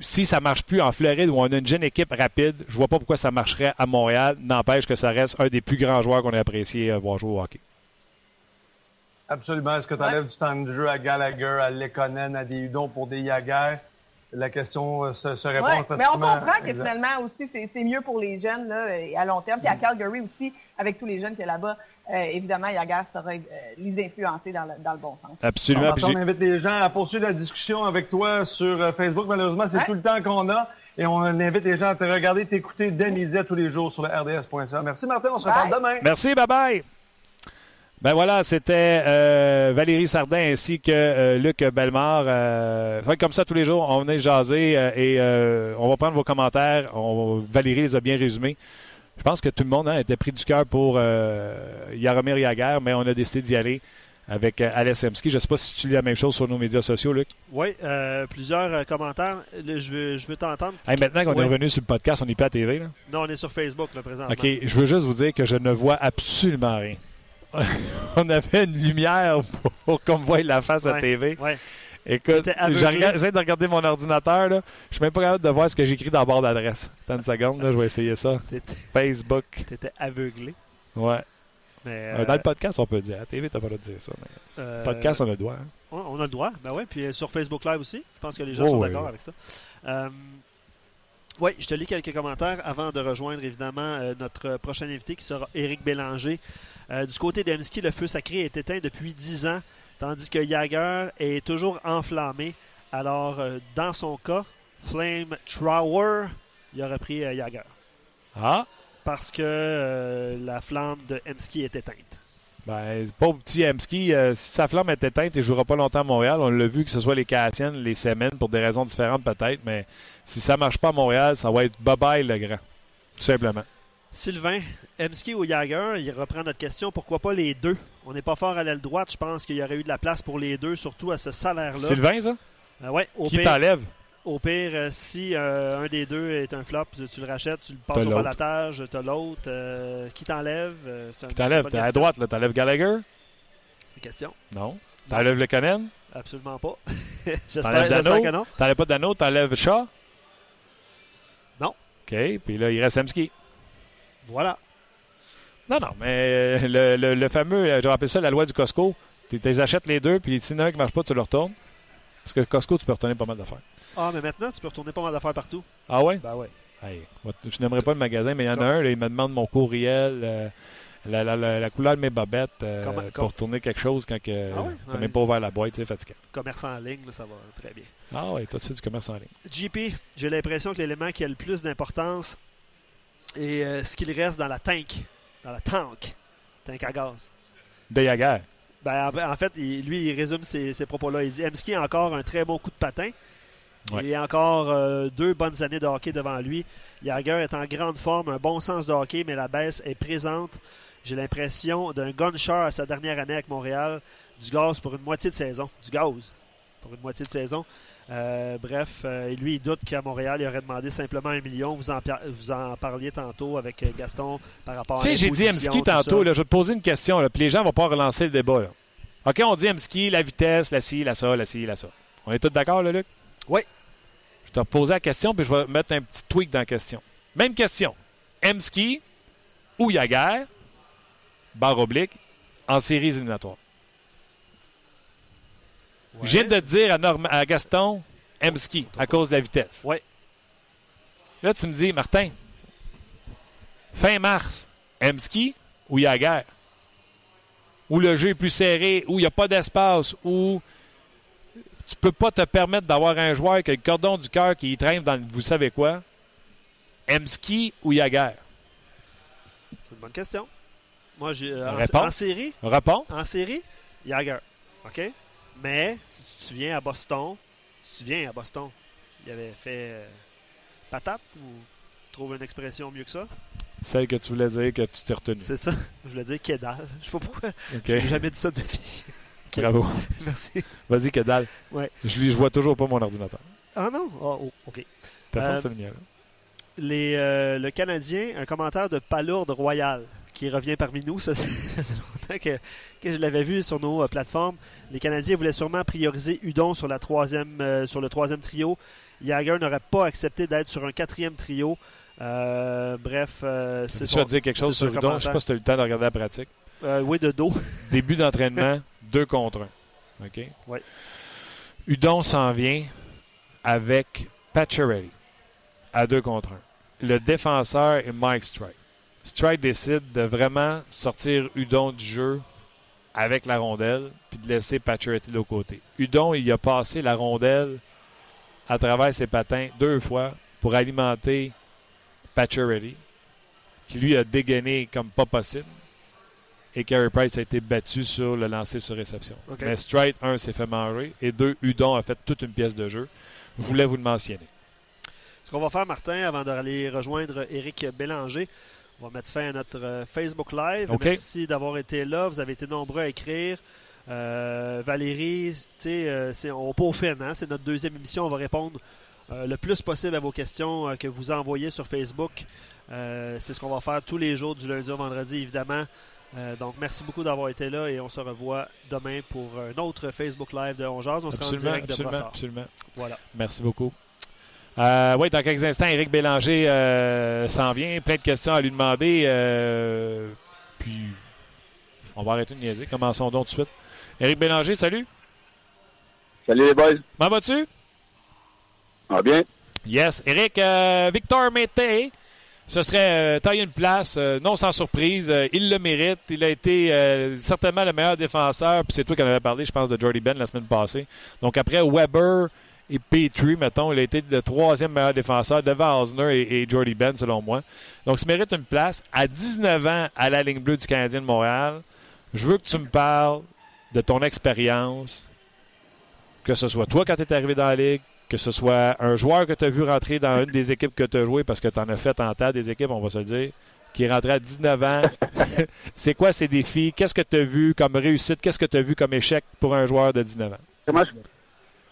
si ça marche plus en Floride où on a une jeune équipe rapide, je vois pas pourquoi ça marcherait à Montréal. N'empêche que ça reste un des plus grands joueurs qu'on a apprécié euh, voir jouer au hockey. Absolument. Est-ce que tu enlèves du temps de jeu à Gallagher, à Lekonen, à des Hudon pour des Yaguer? La question euh, se, se répond ouais, Mais on comprend que finalement aussi, c'est mieux pour les jeunes là, à long terme. Puis à Calgary aussi, avec tous les jeunes qu'il y a là-bas, euh, évidemment, Yaguer saurait euh, les influencer dans le, dans le, bon sens. Absolument. Alors, on invite les gens à poursuivre la discussion avec toi sur euh, Facebook. Malheureusement, c'est tout le temps qu'on a. Et on invite les gens à te regarder, t'écouter dès midi à tous les jours sur le RDS.ca. Merci Martin, on se reparle Bye. demain. Merci, bye bye. Ben voilà, c'était euh, Valérie Sardin ainsi que euh, Luc Bellemare. Euh, comme ça tous les jours, on venait jaser euh, et euh, on va prendre vos commentaires. On- Valérie les a bien résumés. Je pense que tout le monde hein, était pris du cœur pour euh, Yaromir Yaguer, mais on a décidé d'y aller avec euh, Alex Emski. Je ne sais pas si tu lis la même chose sur nos médias sociaux, Luc. Oui, euh, plusieurs euh, commentaires. Je veux, je veux t'entendre. Hey, maintenant qu'on Ouais. est revenu sur le podcast, on n'est pas à TV. Là. Non, on est sur Facebook, là, présentement. OK, je veux juste vous dire que je ne vois absolument rien. on avait une lumière pour qu'on me voie la face à TV. ouais. Écoute, j'essaie de regarder mon ordinateur. Là. Je suis même pas capable de voir ce que j'écris dans la barre d'adresse. Attends une seconde, là, je vais essayer ça. Facebook. T'étais aveuglé. Ouais. Mais, Euh, Dans le podcast, on peut dire. À la TV, t'as pas le droit de dire ça. mais euh, Podcast, on a le droit. hein. On a le droit. Ben ouais, puis euh, sur Facebook Live aussi. Je pense que les gens Oh, sont oui, d'accord oui. avec ça. Euh, oui, je te lis quelques commentaires avant de rejoindre évidemment euh, notre prochain invité qui sera Éric Bélanger. Euh, du côté d'Emski, le feu sacré est éteint depuis 10 ans, tandis que Jagger est toujours enflammé. Alors, euh, dans son cas, Flame Trower, il aurait pris Jagger. Ah, Parce que la flamme de Emski est éteinte. Ben, pauvre petit Emski, euh, si sa flamme est éteinte, il ne jouera pas longtemps à Montréal. On l'a vu que ce soit les Cassiennes, les Semaines, pour des raisons différentes peut-être, mais si ça marche pas à Montréal, ça va être bye-bye le grand. Tout simplement. Sylvain, Emski ou Jagger, il reprend notre question. Pourquoi pas les deux? On n'est pas fort à l'aile droite. Je pense qu'il y aurait eu de la place pour les deux, surtout à ce salaire-là. Sylvain, ça? Euh, ouais, au Qui t'enlève? Au pire euh, si euh, un des deux est un flop, tu, le rachètes, tu le passes au balatage, t'as l'autre. euh, qui t'enlève? Euh, Qui t'enlève? T'es à droite, là. T'enlèves Gallagher? Une question? Non. T'enlèves le Conan? Absolument pas. J'espère j'espère Dano? que non. T'enlèves pas Dano? T'enlèves Shaw? Non. OK. Puis là, il reste Emski. Voilà. Non, non, mais le, le- le fameux, je rappelle ça, la loi du Costco. Tu les achètes les deux, puis s'il y en a un qui ne marche pas, tu le retournes. Parce que Costco, tu peux retourner pas mal d'affaires. Ah, mais maintenant, tu peux retourner pas mal d'affaires partout. Ah ouais? Ben ouais. Hey, je n'aimerais pas le magasin, mais il y en a un, là, il me demande mon courriel, euh, la, la- la- la couleur de mes bobettes euh, pour retourner quelque chose quand que, Ah ouais? t'as Ouais. même pas ouvert la boîte, c'est fatiguant. Commerçant en ligne, là, ça va très bien. Ah ouais, toi, tu fais du commerce en ligne. JP, j'ai l'impression que l'élément qui a le plus d'importance est euh, ce qu'il reste dans la tank, dans la tank, tank à gaz. De Yaguer. Ben, en, en fait, il- lui, il résume ses, ses propos-là. Il dit Emski a encore un très bon coup de patin. Ouais. Il a encore euh, deux bonnes années de hockey devant lui. Jagger est en grande forme, un bon sens de hockey, mais la baisse est présente. J'ai l'impression d'un gunshot à sa dernière année avec Montréal. Du gaz pour une moitié de saison. Du gaz pour une moitié de saison. Euh, bref, euh, lui, il doute qu'à Montréal, il aurait demandé simplement un million. Vous en, vous en parliez tantôt avec Gaston par rapport Tu à sais, j'ai dit Emski tantôt, là, je vais te poser une question, là, puis les gens vont pas relancer le débat. là. OK, on dit Emski, la vitesse, la ci, la ça, la ci, la ça. On est tous d'accord, là, Luc? Oui. Je te repose la question, puis je vais mettre un petit tweak dans la question. Même question. Emski ou Yaguer, barre oblique, en séries éliminatoires. Ouais. Je viens de te dire à, Norma- à Gaston, Emski, à cause de la vitesse. Ouais. Là, tu me dis, Martin, fin mars, Emski ou Yaguer? Où le jeu est plus serré, où il n'y a pas d'espace, où tu peux pas te permettre d'avoir un joueur qui a le cordon du cœur qui traîne dans le- vous savez quoi? Emski ou Yaguer? C'est une bonne question. Moi, j'ai euh, en, en série, Réponds. en série, Jagger. OK? Mais si tu te souviens à Boston, si tu te souviens à Boston, il avait fait euh, patate ou trouve une expression mieux que ça? Celle que tu voulais dire que tu t'es retenu. C'est ça. Je voulais dire Kedal. Je sais pas pourquoi. OK. J'ai jamais dit ça de ma vie. Bravo. Merci. Vas-y, que dalle. Ouais. Je, je vois toujours pas mon ordinateur. Ah non? Ah, oh, OK. T'as Euh, fait, c'est le mien. Les, euh, le Canadien, un commentaire de Palourde Royal qui revient parmi nous. Ça, c'est- ça longtemps que, que je l'avais vu sur nos euh, plateformes. Les Canadiens voulaient sûrement prioriser Udon sur, la troisième, euh, sur le troisième trio. Jagger n'aurait pas accepté d'être sur un quatrième trio. Euh, bref, euh, c'est te dire quelque chose sur Udon. Je sais pas si tu as eu le temps de regarder la pratique. Euh, oui, de dos. Début d'entraînement, deux contre un. OK? Ouais. Udon s'en vient avec Pacioretty à deux contre un. Le défenseur est Mike Strike. Strike décide de vraiment sortir Udon du jeu avec la rondelle puis de laisser Pacioretty de l'autre côté. Udon, il a passé la rondelle à travers ses patins deux fois pour alimenter Pacioretty qui lui a dégainé comme pas possible et Carey Price a été battu sur le lancer sur réception. Mais Stride, un, s'est fait manger et deux, Udon a fait toute une pièce de jeu. Je voulais vous le mentionner. Ce qu'on va faire, Martin, avant d'aller rejoindre Éric Bélanger, on va mettre fin à notre euh, Facebook Live. Merci d'avoir été là. Vous avez été nombreux à écrire. Euh, Valérie, tu sais, euh, on peaufine, hein? c'est notre deuxième émission. On va répondre euh, le plus possible à vos questions euh, que vous envoyez sur Facebook. C'est ce qu'on va faire tous les jours, du lundi au vendredi, évidemment. Euh, donc, merci beaucoup d'avoir été là et on se revoit demain pour un autre Facebook Live de On Jase. On en Absolument, direct de absolument, Brossard. absolument. Voilà. Merci beaucoup. Euh, oui, dans quelques instants, Éric Bélanger euh, s'en vient. Plein de questions à lui demander. euh, puis, on va arrêter de niaiser. Commençons donc tout de suite. Éric Bélanger, salut. Salut les boys. Comment vas-tu? Va bien? Yes. Éric, euh, Victor Mété, ce serait euh, tailler une place, euh, non sans surprise. Euh, il le mérite. Il a été certainement le meilleur défenseur. Puis c'est toi qui en avais parlé, je pense, de Jordy Ben la semaine passée. Donc après Weber et Petrie, mettons, il a été le troisième meilleur défenseur devant Osner et, et Jordy Ben, selon moi. Donc il mérite une place. À 19 ans, à la ligne bleue du Canadien de Montréal, je veux que tu me parles de ton expérience, que ce soit toi quand tu es arrivé dans la ligue, que ce soit un joueur que tu as vu rentrer dans une des équipes que tu as joué, parce que tu en as fait en tas des équipes, on va se le dire, qui est rentré à 19 ans. c'est quoi ces défis? Qu'est-ce que tu as vu comme réussite? Qu'est-ce que tu as vu comme échec pour un joueur de 19 ans? Comment je,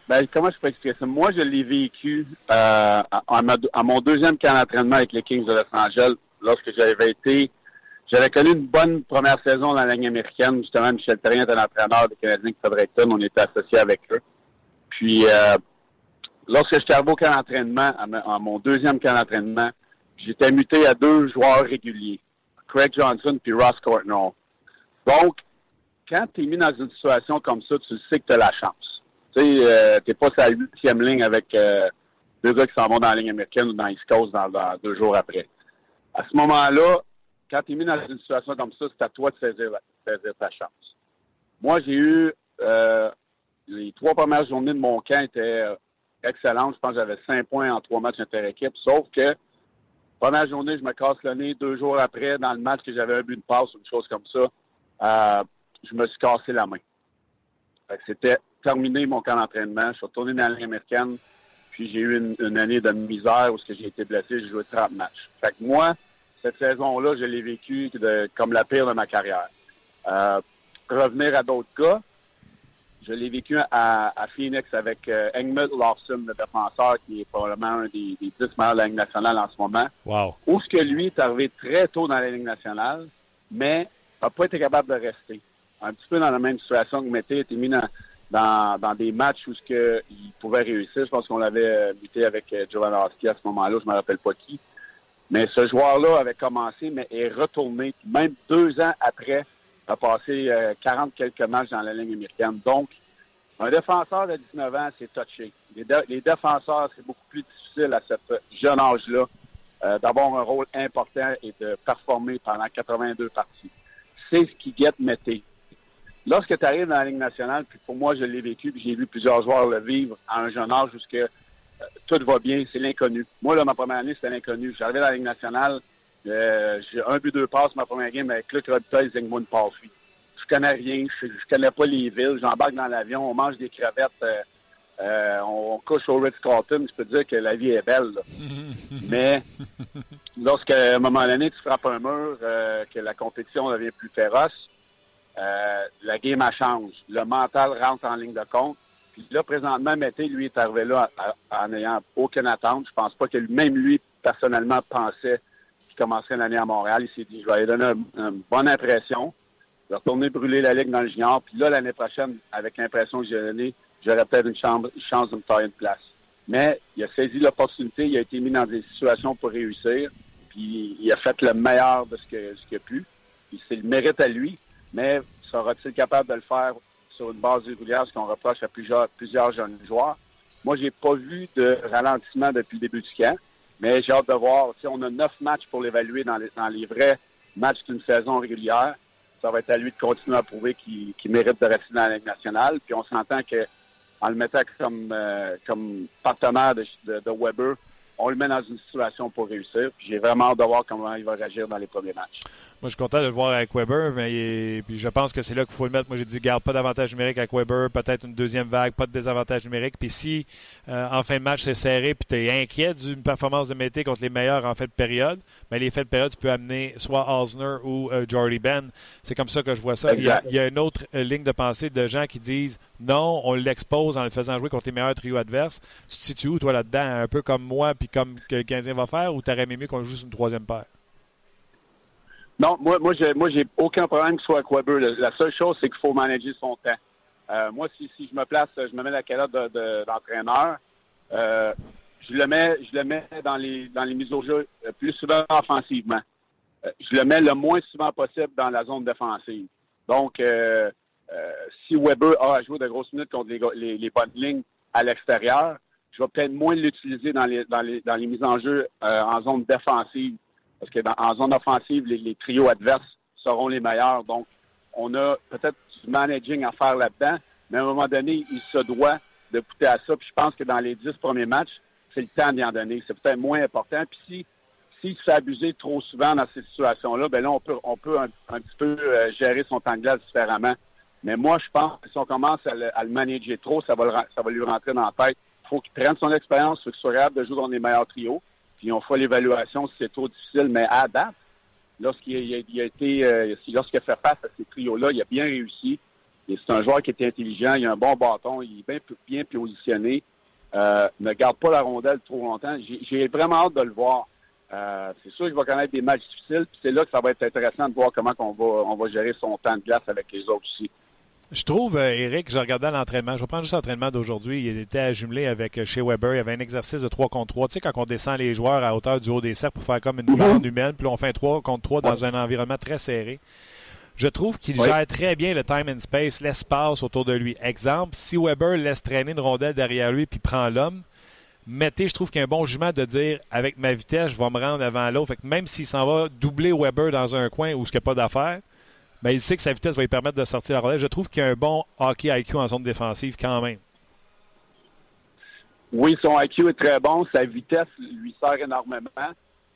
ben, comment je peux expliquer ça? Moi, je l'ai vécu euh, à, mon deuxième camp d'entraînement avec les Kings de Los Angeles, lorsque j'avais été. J'avais connu une bonne première saison dans la ligne américaine. Justement, Michel Terrien était l'entraîneur des Canadiens de Fredericton. On était associés avec eux. Puis, euh, lorsque j'étais au camp d'entraînement, à, à mon deuxième camp d'entraînement, j'étais muté à deux joueurs réguliers, Craig Johnson puis Ross Courtnall. Donc, quand tu es mis dans une situation comme ça, tu sais que tu as la chance. Tu sais, euh, t'es pas sur la huitième ligne avec euh, deux gars qui s'en vont dans la ligne américaine ou dans East Coast dans, deux jours après. À ce moment-là, quand tu es mis dans une situation comme ça, c'est à toi de saisir, saisir ta chance. Moi, j'ai eu euh, les trois premières journées de mon camp étaient excellentes. Je pense que j'avais cinq points en trois matchs inter-équipe. Sauf que première journée, je me casse le nez. Deux jours après, dans le match que j'avais un but de passe ou une chose comme ça, euh, je me suis cassé la main. C'était terminé mon camp d'entraînement. Je suis retourné dans la ligne américaine. Puis j'ai eu une, année de misère où j'ai été blessé. J'ai joué 30 matchs. Fait que moi, cette saison-là, je l'ai vécu de- comme la pire de ma carrière. Euh, revenir à d'autres cas, je l'ai vécu à, à Phoenix avec euh, Engmund Lawson, le défenseur, qui est probablement un des, des 10 meilleurs de la Ligue nationale en ce moment. Wow. Où ce que lui est arrivé très tôt dans la Ligue nationale, mais n'a pas été capable de rester. Un petit peu dans la même situation que Mété était mis dans, dans, dans des matchs où ce que il pouvait réussir. Je pense qu'on l'avait euh, muté avec euh, Jovanovski à ce moment-là, je me rappelle pas qui. Mais ce joueur-là avait commencé, mais est retourné. Même deux ans après, a passé euh, 40 quelques matchs dans la ligne américaine. Donc, un défenseur de 19 ans, c'est touché. Les, dé- les défenseurs, c'est beaucoup plus difficile à ce jeune âge-là euh, d'avoir un rôle important et de performer pendant 82 parties. C'est ce qui guette Mété. Lorsque tu arrives dans la Ligue nationale, puis pour moi, je l'ai vécu, puis j'ai vu plusieurs joueurs le vivre à un jeune âge jusque euh, tout va bien, c'est l'inconnu. Moi, là, ma première année, c'était l'inconnu. J'arrivais dans la Ligue nationale, euh, j'ai un but, deux passes ma première game avec Luc Robitaille, Zygmunt Palfi. Je connais rien, je, je connais pas les villes, j'embarque dans l'avion, on mange des crevettes euh, euh, on, couche au Ritz-Carlton, je peux te dire que la vie est belle. là. Mais lorsqu'à un moment donné, tu frappes un mur, euh, que la compétition devient plus féroce, euh, la game elle change. Le mental rentre en ligne de compte. Puis là, présentement, Mété, lui, est arrivé là à- à- en n'ayant aucune attente. Je pense pas que même lui, personnellement, pensait qu'il commencerait l'année à Montréal. Il s'est dit, je vais lui donner un- une bonne impression. Je vais retourner brûler la Ligue dans le junior. Puis là, l'année prochaine, avec l'impression que j'ai donnée, j'aurais peut-être une, chance de me faire une place. Mais il a saisi l'opportunité, il a été mis dans des situations pour réussir. Puis il a fait le meilleur de ce qu'il a pu. C'est le mérite à lui. Mais sera-t-il capable de le faire sur une base régulière, ce qu'on reproche à plusieurs, plusieurs jeunes joueurs? Moi, j'ai pas vu de ralentissement depuis le début du camp, mais j'ai hâte de voir. Sais, on a neuf matchs pour l'évaluer dans les, dans les vrais matchs d'une saison régulière. Ça va être à lui de continuer à prouver qu'il mérite de rester dans la Ligue nationale. Puis on s'entend que en le mettant comme, euh, comme partenaire de Weber, on le met dans une situation pour réussir. Puis j'ai vraiment hâte de voir comment il va réagir dans les premiers matchs. Moi, je suis content de le voir avec Weber, mais puis je pense que c'est là qu'il faut le mettre. Moi, j'ai dit, garde pas d'avantage numérique avec Weber, peut-être une deuxième vague, pas de désavantage numérique. Puis si euh, en fin de match c'est serré, puis tu es inquiet d'une performance de Mété contre les meilleurs en fin de période, mais les faits de période, tu peux amener soit Osner ou euh, Jordy Ben. C'est comme ça que je vois ça. Il y, a, Exact. il y a une autre euh, ligne de pensée de gens qui disent non, on l'expose en le faisant jouer contre les meilleurs trios adverses. Tu te situes où, toi, là-dedans, un peu comme moi, puis comme que le Canadien va faire, ou t'aurais aimé mieux qu'on joue sur une troisième paire? Non, moi, moi, j'ai, moi, j'ai aucun problème que ce soit Weber. Le- La seule chose, c'est qu'il faut manager son temps. Euh, moi, si, si je me place, je me mets la calotte de, de- d'entraîneur, euh, je le mets, je le mets dans les, dans les mises au jeu euh, plus souvent offensivement. Je le mets le moins souvent possible dans la zone défensive. Donc, si Weber a à jouer de grosses minutes contre les, les, les bonnes lignes à l'extérieur, je vais peut-être moins l'utiliser dans les, dans les, dans les mises en jeu en zone défensive. Parce que dans, en zone offensive, les, trios adverses seront les meilleurs. Donc, on a peut-être du managing à faire là-dedans, mais à un moment donné, il se doit de goûter à ça. Puis je pense que dans les dix premiers matchs, c'est le temps d'y en donner. C'est peut-être moins important. Puis si s'il se fait abuser trop souvent dans ces situations-là, ben là, on peut, on peut un, petit peu euh, gérer son temps de glace différemment. Mais moi, je pense que si on commence à le, manager trop, ça va, ça va lui rentrer dans la tête. Il faut qu'il prenne son expérience, qu'il soit capable de jouer dans les meilleurs trios. Puis on fera l'évaluation si c'est trop difficile. Mais à date, lorsqu'il a, été, euh, lorsqu'il a fait face à ces trios-là, il a bien réussi. Et c'est un joueur qui était intelligent, il a un bon bâton, il est bien, positionné. Euh, ne garde pas la rondelle trop longtemps. J'ai vraiment hâte de le voir. Euh, c'est sûr qu'il va connaître des matchs difficiles, puis c'est là que ça va être intéressant de voir comment on va, on va gérer son temps de glace avec les autres aussi. Je trouve, euh, Eric, je regardais l'entraînement. Je vais prendre juste l'entraînement d'aujourd'hui. Il était à jumeler avec euh, chez Weber. Il y avait un exercice de 3 contre 3. Tu sais, quand on descend les joueurs à hauteur du haut des cercles pour faire comme une bande humaine, puis on fait un 3 contre 3 dans un environnement très serré. Je trouve qu'il Oui. gère très bien le time and space, l'espace autour de lui. Exemple, si Weber laisse traîner une rondelle derrière lui puis prend l'homme, mettez, je trouve qu'il y a un bon jugement de dire avec ma vitesse, je vais me rendre avant l'autre. Fait que même s'il s'en va doubler Weber dans un coin où il n'y a pas d'affaires, ben, il sait que sa vitesse va lui permettre de sortir la rondelle. Je trouve qu'il y a un bon hockey IQ en zone défensive quand même. Oui, son IQ est très bon, sa vitesse lui sert énormément.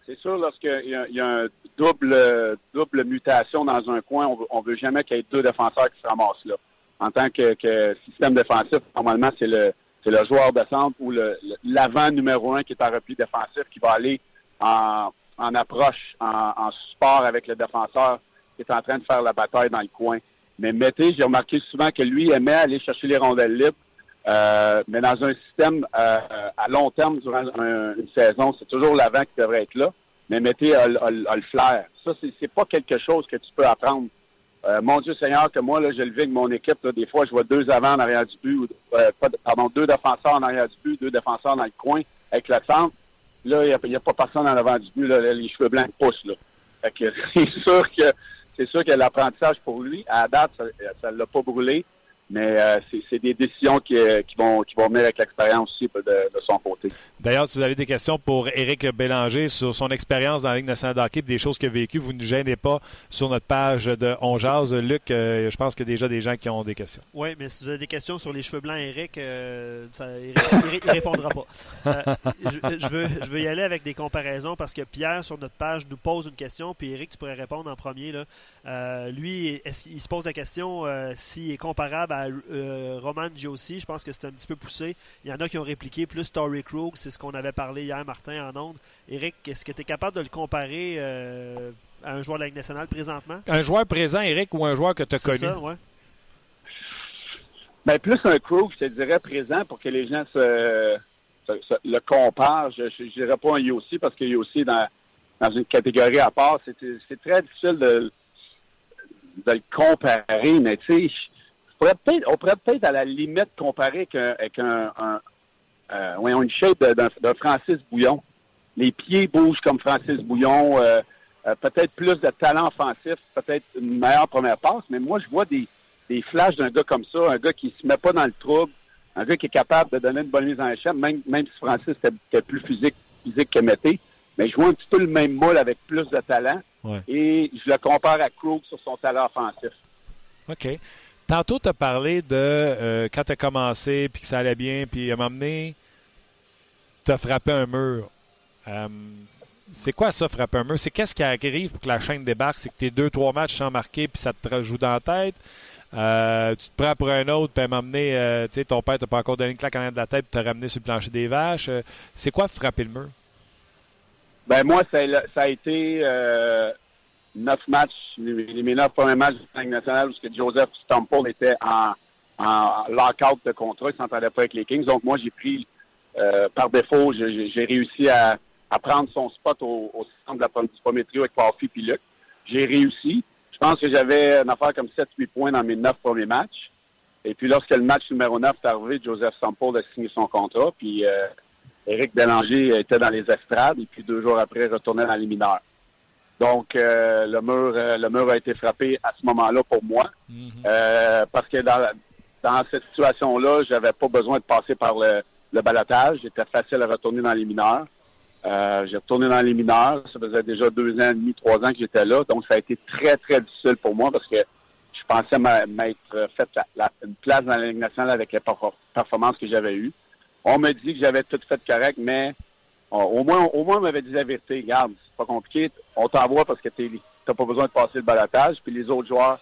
C'est sûr, lorsqu'il y y a un double, double mutation dans un coin, on on veut jamais qu'il y ait deux défenseurs qui se ramassent là. En tant que, système défensif, normalement, c'est le, le joueur de centre ou l'avant numéro un qui est en repli défensif qui va aller en, approche, en support avec le défenseur qui est en train de faire la bataille dans le coin. Mais Mété, j'ai remarqué souvent que lui aimait aller chercher les rondelles libres. Euh, mais dans un système euh, à long terme durant un- une saison, c'est toujours l'avant qui devrait être là. Mais Mété a, a le- flair. Ça, c'est, pas quelque chose que tu peux apprendre. Euh, mon Dieu Seigneur, que moi, là, je le vis avec mon équipe. là, des fois, je vois deux avant en arrière du but, ou, euh, pardon, deux défenseurs en arrière du but, deux défenseurs dans le coin avec le centre. Là, il n'y a, pas personne en avant du but. Là, les cheveux blancs poussent. Là. Fait que c'est sûr que c'est sûr que l'apprentissage pour lui, à la date, ça ne l'a pas brûlé. Mais euh, c'est, des décisions qui, euh, qui vont qui vont venir avec l'expérience aussi de, de son côté. D'ailleurs, si vous avez des questions pour Éric Bélanger sur son expérience dans la Ligue nationale de hockey et des choses qu'il a vécues, vous ne gênez pas sur notre page de On Jase. Luc, euh, je pense qu'il y a déjà des gens qui ont des questions. Oui, mais si vous avez des questions sur les cheveux blancs, Eric, euh, ça, Eric, Eric, il répondra pas. Euh, je, je veux, je veux y aller avec des comparaisons parce que Pierre, sur notre page, nous pose une question, puis Eric, tu pourrais répondre en premier. Là. Euh, lui, il se pose la question euh, s'il est comparable à euh, Roman Giossi. Je pense que c'est un petit peu poussé. Il y en a qui ont répliqué plus Story Krug. C'est ce qu'on avait parlé hier, Martin, en ondes. Eric, est-ce que tu es capable de le comparer à un joueur de la Ligue nationale présentement? Un joueur présent, Eric, ou un joueur que tu as connu? Ça, ouais. Ben, plus un Krug, je te dirais présent pour que les gens se, le comparent. Je ne dirais pas un Yossi parce que Yossi, dans, dans une catégorie à part, c'est très difficile de de le comparer, mais tu sais, on pourrait peut-être à la limite comparer avec un, un, euh, une shape d'un Francis Bouillon. Les pieds bougent comme Francis Bouillon, euh, euh, peut-être plus de talent offensif, peut-être une meilleure première passe, mais moi je vois des, des flashs d'un gars comme ça, un gars qui se met pas dans le trouble, un gars qui est capable de donner une bonne mise en échec, même, même si Francis était, plus physique, physique que Mété. Mais je vois un petit peu le même moule avec plus de talent. Et je le compare à Krug sur son talent offensif. OK. Tantôt, tu as parlé de euh, quand tu as commencé, puis que ça allait bien, puis à un moment donné, tu as frappé un mur. Euh, c'est quoi ça, frapper un mur? C'est qu'est-ce qui arrive pour que la chaîne débarque? C'est que tes deux, trois matchs sans marquer, puis ça te joue dans la tête. Euh, tu te prends pour un autre, puis à un moment donné, ton père t'a pas encore donné une claque en l'air de la tête, puis t'as ramené sur le plancher des vaches. c'est quoi frapper le mur? Ben moi, ça, a été euh, neuf matchs, les, mes neuf premiers matchs de la nationale, où Joseph Stumple était en, en lockout de contrat, il s'entendait pas avec les Kings. Donc moi, j'ai pris, euh, par défaut, j'ai réussi à, à, prendre son spot au, au centre de la, du premier trio avec Parfy et Luc. J'ai réussi. Je pense que j'avais une affaire comme 7-8 points dans mes neuf premiers matchs. Et puis lorsque le match numéro 9 est arrivé, Joseph Stumple a signé son contrat. Puis euh, Éric Bélanger était dans les estrades et puis deux jours après retournait dans les mineurs. Donc euh, le mur euh, le mur a été frappé à ce moment-là pour moi mhm. euh, parce que dans, dans cette situation-là, j'avais pas besoin de passer par le, le balotage. C'était facile à retourner dans les mineurs. j'ai retourné dans les mineurs. Ça faisait déjà deux ans et demi, trois ans que j'étais là. Donc, ça a été très, très difficile pour moi parce que je pensais m'être fait une place dans la Ligue nationale avec les performances que j'avais eues. On me dit que j'avais tout fait correct, mais au moins, au moins, on m'avait dit la vérité. Regarde, c'est pas compliqué. On t'envoie parce que tu n'as pas besoin de passer le balatage. Puis les autres joueurs,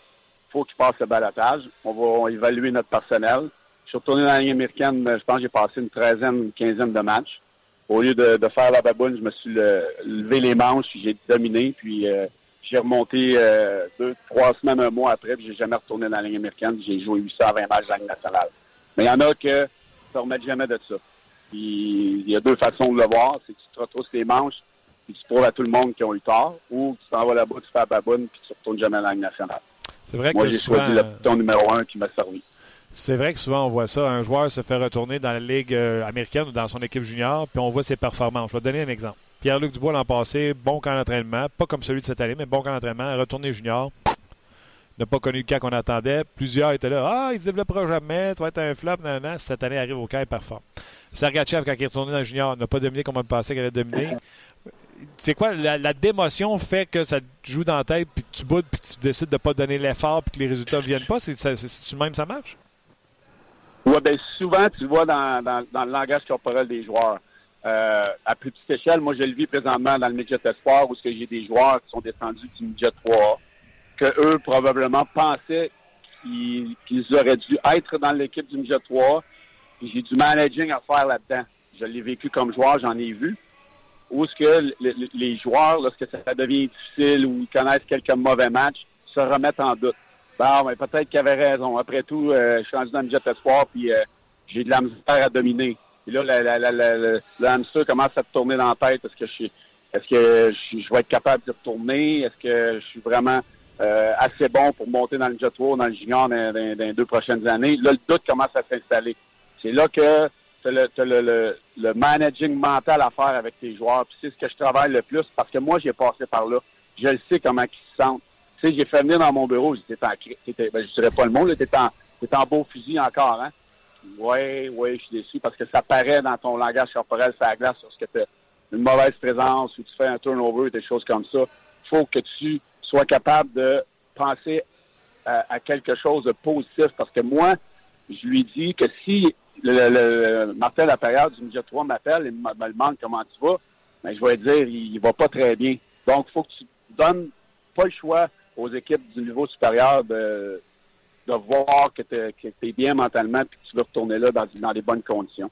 faut qu'ils passent le balatage. On va évaluer notre personnel. Je suis retourné dans la ligne américaine, je pense que j'ai passé une treizaine, une quinzaine de matchs. Au lieu de, faire la baboune, je me suis levé les manches, j'ai dominé, puis euh, j'ai remonté euh, deux, trois semaines, un mois après, puis j'ai jamais retourné dans la ligne américaine. J'ai joué 820 matchs dans la ligne nationale. Mais il y en a que remettre jamais de ça. il y a deux façons de le voir. C'est que tu te retrousses les manches puis tu prouves à tout le monde qu'ils ont eu tort, ou tu t'en vas là-bas, tu fais la baboune, puis tu ne retournes jamais à la Ligue nationale. C'est vrai Moi, j'ai choisi le piton numéro un qui m'a servi. C'est vrai que souvent on voit ça. Un joueur se fait retourner dans la Ligue euh, américaine ou dans son équipe junior, puis on voit ses performances. Je vais te donner un exemple. Pierre-Luc Dubois l'an passé, bon camp d'entraînement, pas comme celui de cette année, mais bon camp d'entraînement, retourné junior, n'a pas connu le cas qu'on attendait. Plusieurs étaient là. Ah, il se développera jamais, ça va être un flop. Non, Cette année, arrive au cas et performe. Sergachev, quand il est retourné dans le junior, n'a pas dominé comme on pensait qu'elle allait dominer. C'est quoi, la, démotion fait que ça te joue dans la tête, puis tu boudes, puis tu décides de ne pas donner l'effort, puis que les résultats ne viennent pas? C'est tu même ça marche? Oui, bien souvent, tu vois dans, dans, le langage corporel des joueurs. Euh, à plus petite échelle, moi, je le vis présentement dans le midget espoir où j'ai des joueurs qui sont descendus du midget 3 eux probablement pensaient qu'ils auraient dû être dans l'équipe du midget 3. J'ai du managing à faire là-dedans. Je l'ai vécu comme joueur, j'en ai vu. Où est-ce que les joueurs, lorsque ça devient difficile ou ils connaissent quelques mauvais matchs, se remettent en doute. Bon, mais peut-être qu'ils avaient raison. Après tout, euh, je suis rendu dans le midget espoir, puis euh, j'ai de la misère à dominer. Et là, le hamster commence à tourner dans la tête. Est-ce que je est-ce que je, vais être capable de retourner? Est-ce que je suis vraiment euh, assez bon pour monter dans le jet 3 dans le junior dans, les deux prochaines années. Là, le doute commence à s'installer. C'est là que tu as, le, le, managing mental à faire avec tes joueurs. C'est ce que je travaille le plus parce que moi, j'ai passé par là. Je le sais comment ils se sentent. Tu sais, j'ai fait venir dans mon bureau, j'étais en ben, dirais pas le mot, t'étais en, en beau fusil encore, hein? Oui, oui, je suis déçu parce que ça paraît dans ton langage corporel, ça glace, lorsque tu as une mauvaise présence ou tu fais un turnover, des choses comme ça. faut que tu soit capable de penser à, quelque chose de positif. Parce que moi, je lui dis que si le, Martin période du Midget 3 m'appelle et me, demande comment tu vas, ben, je vais dire, il, va pas très bien. Donc, il faut que tu donnes pas le choix aux équipes du niveau supérieur de, de voir que tu es, bien mentalement et que tu veux retourner là dans, dans des bonnes conditions.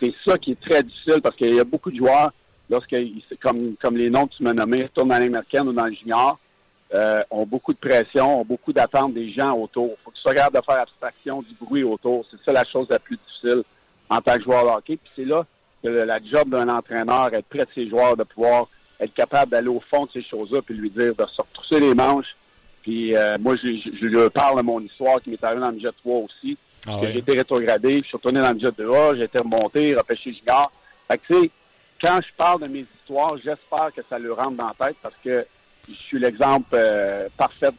C'est ça qui est très difficile parce qu'il y a beaucoup de joueurs, lorsque, comme, comme les noms que tu m'as nommés, retournent dans l'américaine ou dans le junior, euh, ont beaucoup de pression, ont beaucoup d'attentes des gens autour. Il faut que tu regardes de faire abstraction du bruit autour. C'est ça la chose la plus difficile en tant que joueur de hockey. Puis c'est là que la job d'un entraîneur, être près de ses joueurs, de pouvoir être capable d'aller au fond de ces choses-là, puis lui dire de se retrousser les manches. Puis euh, moi, je, je, lui parle de mon histoire qui m'est arrivée dans le jet 3 aussi. Ah J'ai été rétrogradé, puis je suis retourné dans le jet 2A, j'ai été remonté, repêché junior. Fait que, tu sais, quand je parle de mes histoires, j'espère que ça lui rentre dans la tête parce que je suis l'exemple euh, parfait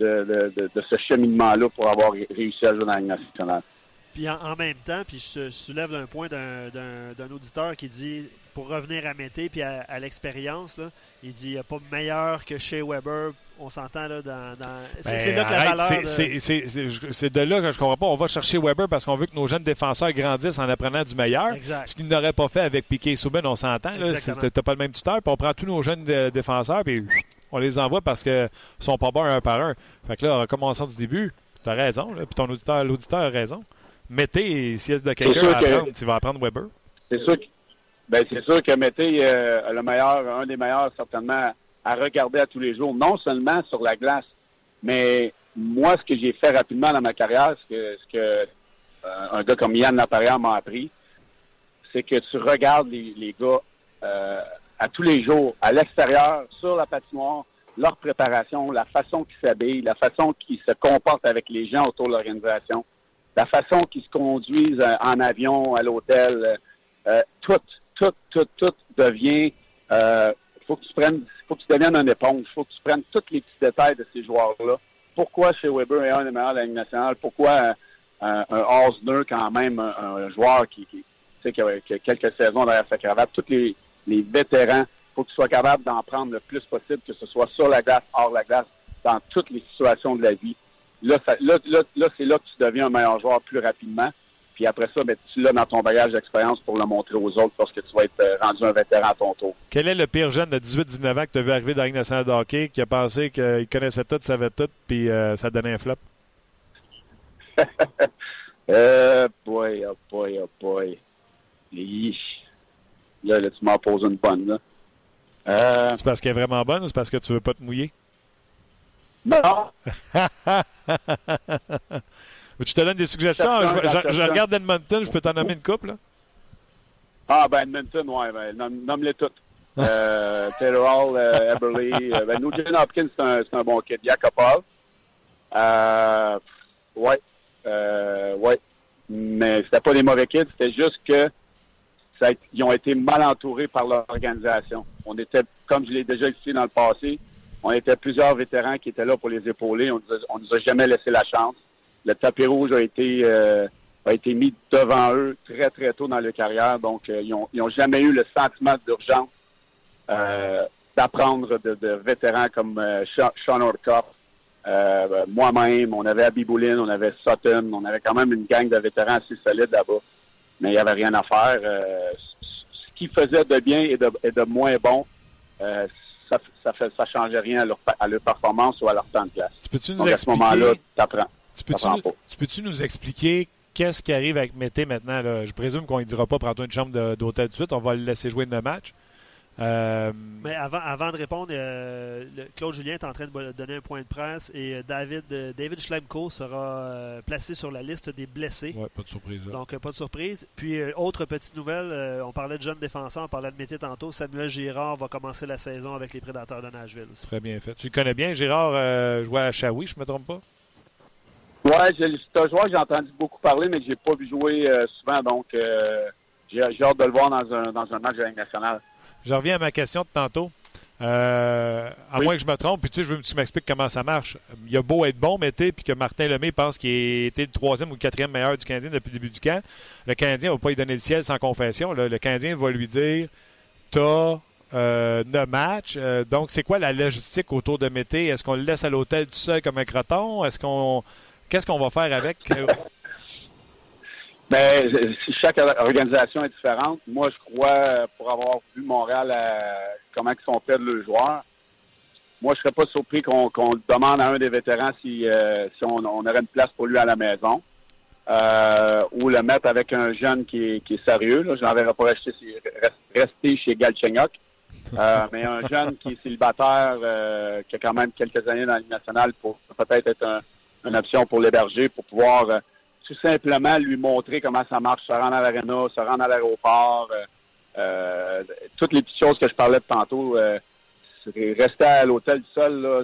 de, ce cheminement-là pour avoir réussi à jouer dans la nationale. Puis en, même temps, puis je, soulève un point d'un auditeur qui dit pour revenir à Mété puis à, l'expérience, il dit il n'y a pas meilleur que chez Weber. On s'entend là dans. c'est ben, là que la valeur. C'est de... là que je comprends pas. On va chercher Weber parce qu'on veut que nos jeunes défenseurs grandissent en apprenant du meilleur. Ce qu'ils n'auraient pas fait avec Piquet Souben, on s'entend. C'était pas le même tuteur. Puis on prend tous nos jeunes défenseurs puis on les envoie parce qu'ils sont pas bons un par un. Fait que là, en recommençant du début, tu as raison. Puis ton auditeur, l'auditeur a raison. Mettez, s'il y a de quelqu'un à apprendre, tu vas apprendre Weber. C'est sûr que ben, c'est sûr que Mété euh, le meilleur, un des meilleurs certainement à regarder à tous les jours, non seulement sur la glace, mais moi, ce que j'ai fait rapidement dans ma carrière, ce que, ce que euh, un gars comme Yann Laparrière m'a appris, c'est que tu regardes les, gars euh, à tous les jours, à l'extérieur, sur la patinoire, leur préparation, la façon qu'ils s'habillent, la façon qu'ils se comportent avec les gens autour de l'organisation, la façon qu'ils se conduisent en avion, à l'hôtel, tout tout, tout, tout devient. Euh, faut que tu prennes, faut que tu deviennes un éponge. faut que tu prennes tous les petits détails de ces joueurs-là. Pourquoi chez Weber est un des meilleurs de la Ligue nationale? Pourquoi un, un Osner, quand même, un, joueur qui, qui, qui, a, qui a quelques saisons derrière sa cravate? Tous les, les vétérans, faut que tu sois capable d'en prendre le plus possible, que ce soit sur la glace, hors la glace, dans toutes les situations de la vie. Là, là, là c'est là que tu deviens un meilleur joueur plus rapidement. Puis après ça, ben, tu l'as dans ton bagage d'expérience pour le montrer aux autres lorsque tu vas être euh, rendu un vétéran à ton tour. Quel est le pire jeune de 18-19 ans que tu as vu arriver dans la Ligue nationale de hockey qui a pensé qu'il connaissait tout, savait tout, puis euh, ça donnait un flop? euh, boy, oh boy, oh boy. Là, là, tu m'en poses une bonne. Là. Euh... C'est parce qu'elle est vraiment bonne ou c'est parce que tu veux pas te mouiller? Non! Tu te donnes des suggestions? Je, regarde Edmonton, je peux t'en nommer une couple. Là? Ah, ben Edmonton, ouais, ben, nomme-les toutes. euh, Taylor Hall, euh, Eberly. Euh, ben, Nugent Hopkins, c'est un, un, bon kid. Yakupov. Euh, ouais. Euh, ouais. Mais c'était pas des mauvais kids, c'était juste que ça, ils ont été mal entourés par l'organisation. On était, comme je l'ai déjà expliqué dans le passé, on était plusieurs vétérans qui étaient là pour les épauler. On, on nous a jamais laissé la chance le tapis rouge a été euh, a été mis devant eux très très tôt dans leur carrière, donc euh, ils, ont, ils ont jamais eu le sentiment d'urgence euh, d'apprendre de, vétérans comme Sean Orthoff. Moi-même, on avait Abiboulin, on avait Sutton, on avait quand même une gang de vétérans assez solides là-bas, mais il n'y avait rien à faire. ce qu'ils faisaient de bien et de, et de moins bon, ça, ça, fait, ça changeait rien à leur, à leur performance ou à leur temps de classe. Donc, à ce moment-là, tu apprends. Tu peux-tu, nous expliquer qu'est-ce qui arrive avec Mété maintenant? Je présume qu'on ne dira pas prends-toi une chambre d'hôtel tout de suite. On va le laisser jouer de match. Euh, Mais avant, avant de répondre, euh, Claude Julien est en train de donner un point de presse et euh, David, David Schlemko sera placé sur la liste des blessés. Ouais, pas de surprise. Donc, pas de surprise. Puis, autre petite nouvelle, on parlait de jeunes défenseurs, on parlait de Mété tantôt. Samuel Girard va commencer la saison avec les Prédateurs de Nashville. Très bien fait. Tu le connais bien, Girard jouait à Shawi, je ne me trompe pas? Ouais, c'est un joueur que j'ai entendu beaucoup parler, mais que j'ai pas vu jouer euh, souvent, donc euh, j'ai hâte de le voir dans un, dans un match de la Ligue nationale. Je reviens à ma question de tantôt. Euh, à moins que je me trompe, puis tu sais, je veux que tu m'expliques comment ça marche. Il a beau être bon, mais puis que Martin Lemay pense qu'il était le troisième ou le quatrième meilleur du Canadien depuis le début du camp. Le Canadien ne va pas lui donner le ciel sans confession. Le Canadien va lui dire T'as euh, neuf matchs. donc, c'est quoi la logistique autour de Mété? Est-ce qu'on le laisse à l'hôtel tout seul comme un croton? Est-ce qu'on Qu'est-ce qu'on va faire avec? ben, chaque organisation est différente. Moi, je crois, pour avoir vu Montréal, comment ils sont faits de leurs joueurs, moi, je serais pas surpris qu'on demande à un des vétérans si, euh, si on, on aurait une place pour lui à la maison. Euh, ou le mettre avec un jeune qui est, qui est sérieux. Là. Je n'enverrais pas rester, rester chez Galchenyuk. Euh, mais un jeune qui est célibataire, euh, qui a quand même quelques années dans la Ligue nationale, pour peut-être être un- une option pour l'héberger, pour pouvoir euh, tout simplement lui montrer comment ça marche, se rendre à l'aréna, se rendre à l'aéroport, euh, euh, toutes les petites choses que je parlais de tantôt. euh, rester à l'hôtel seul, là,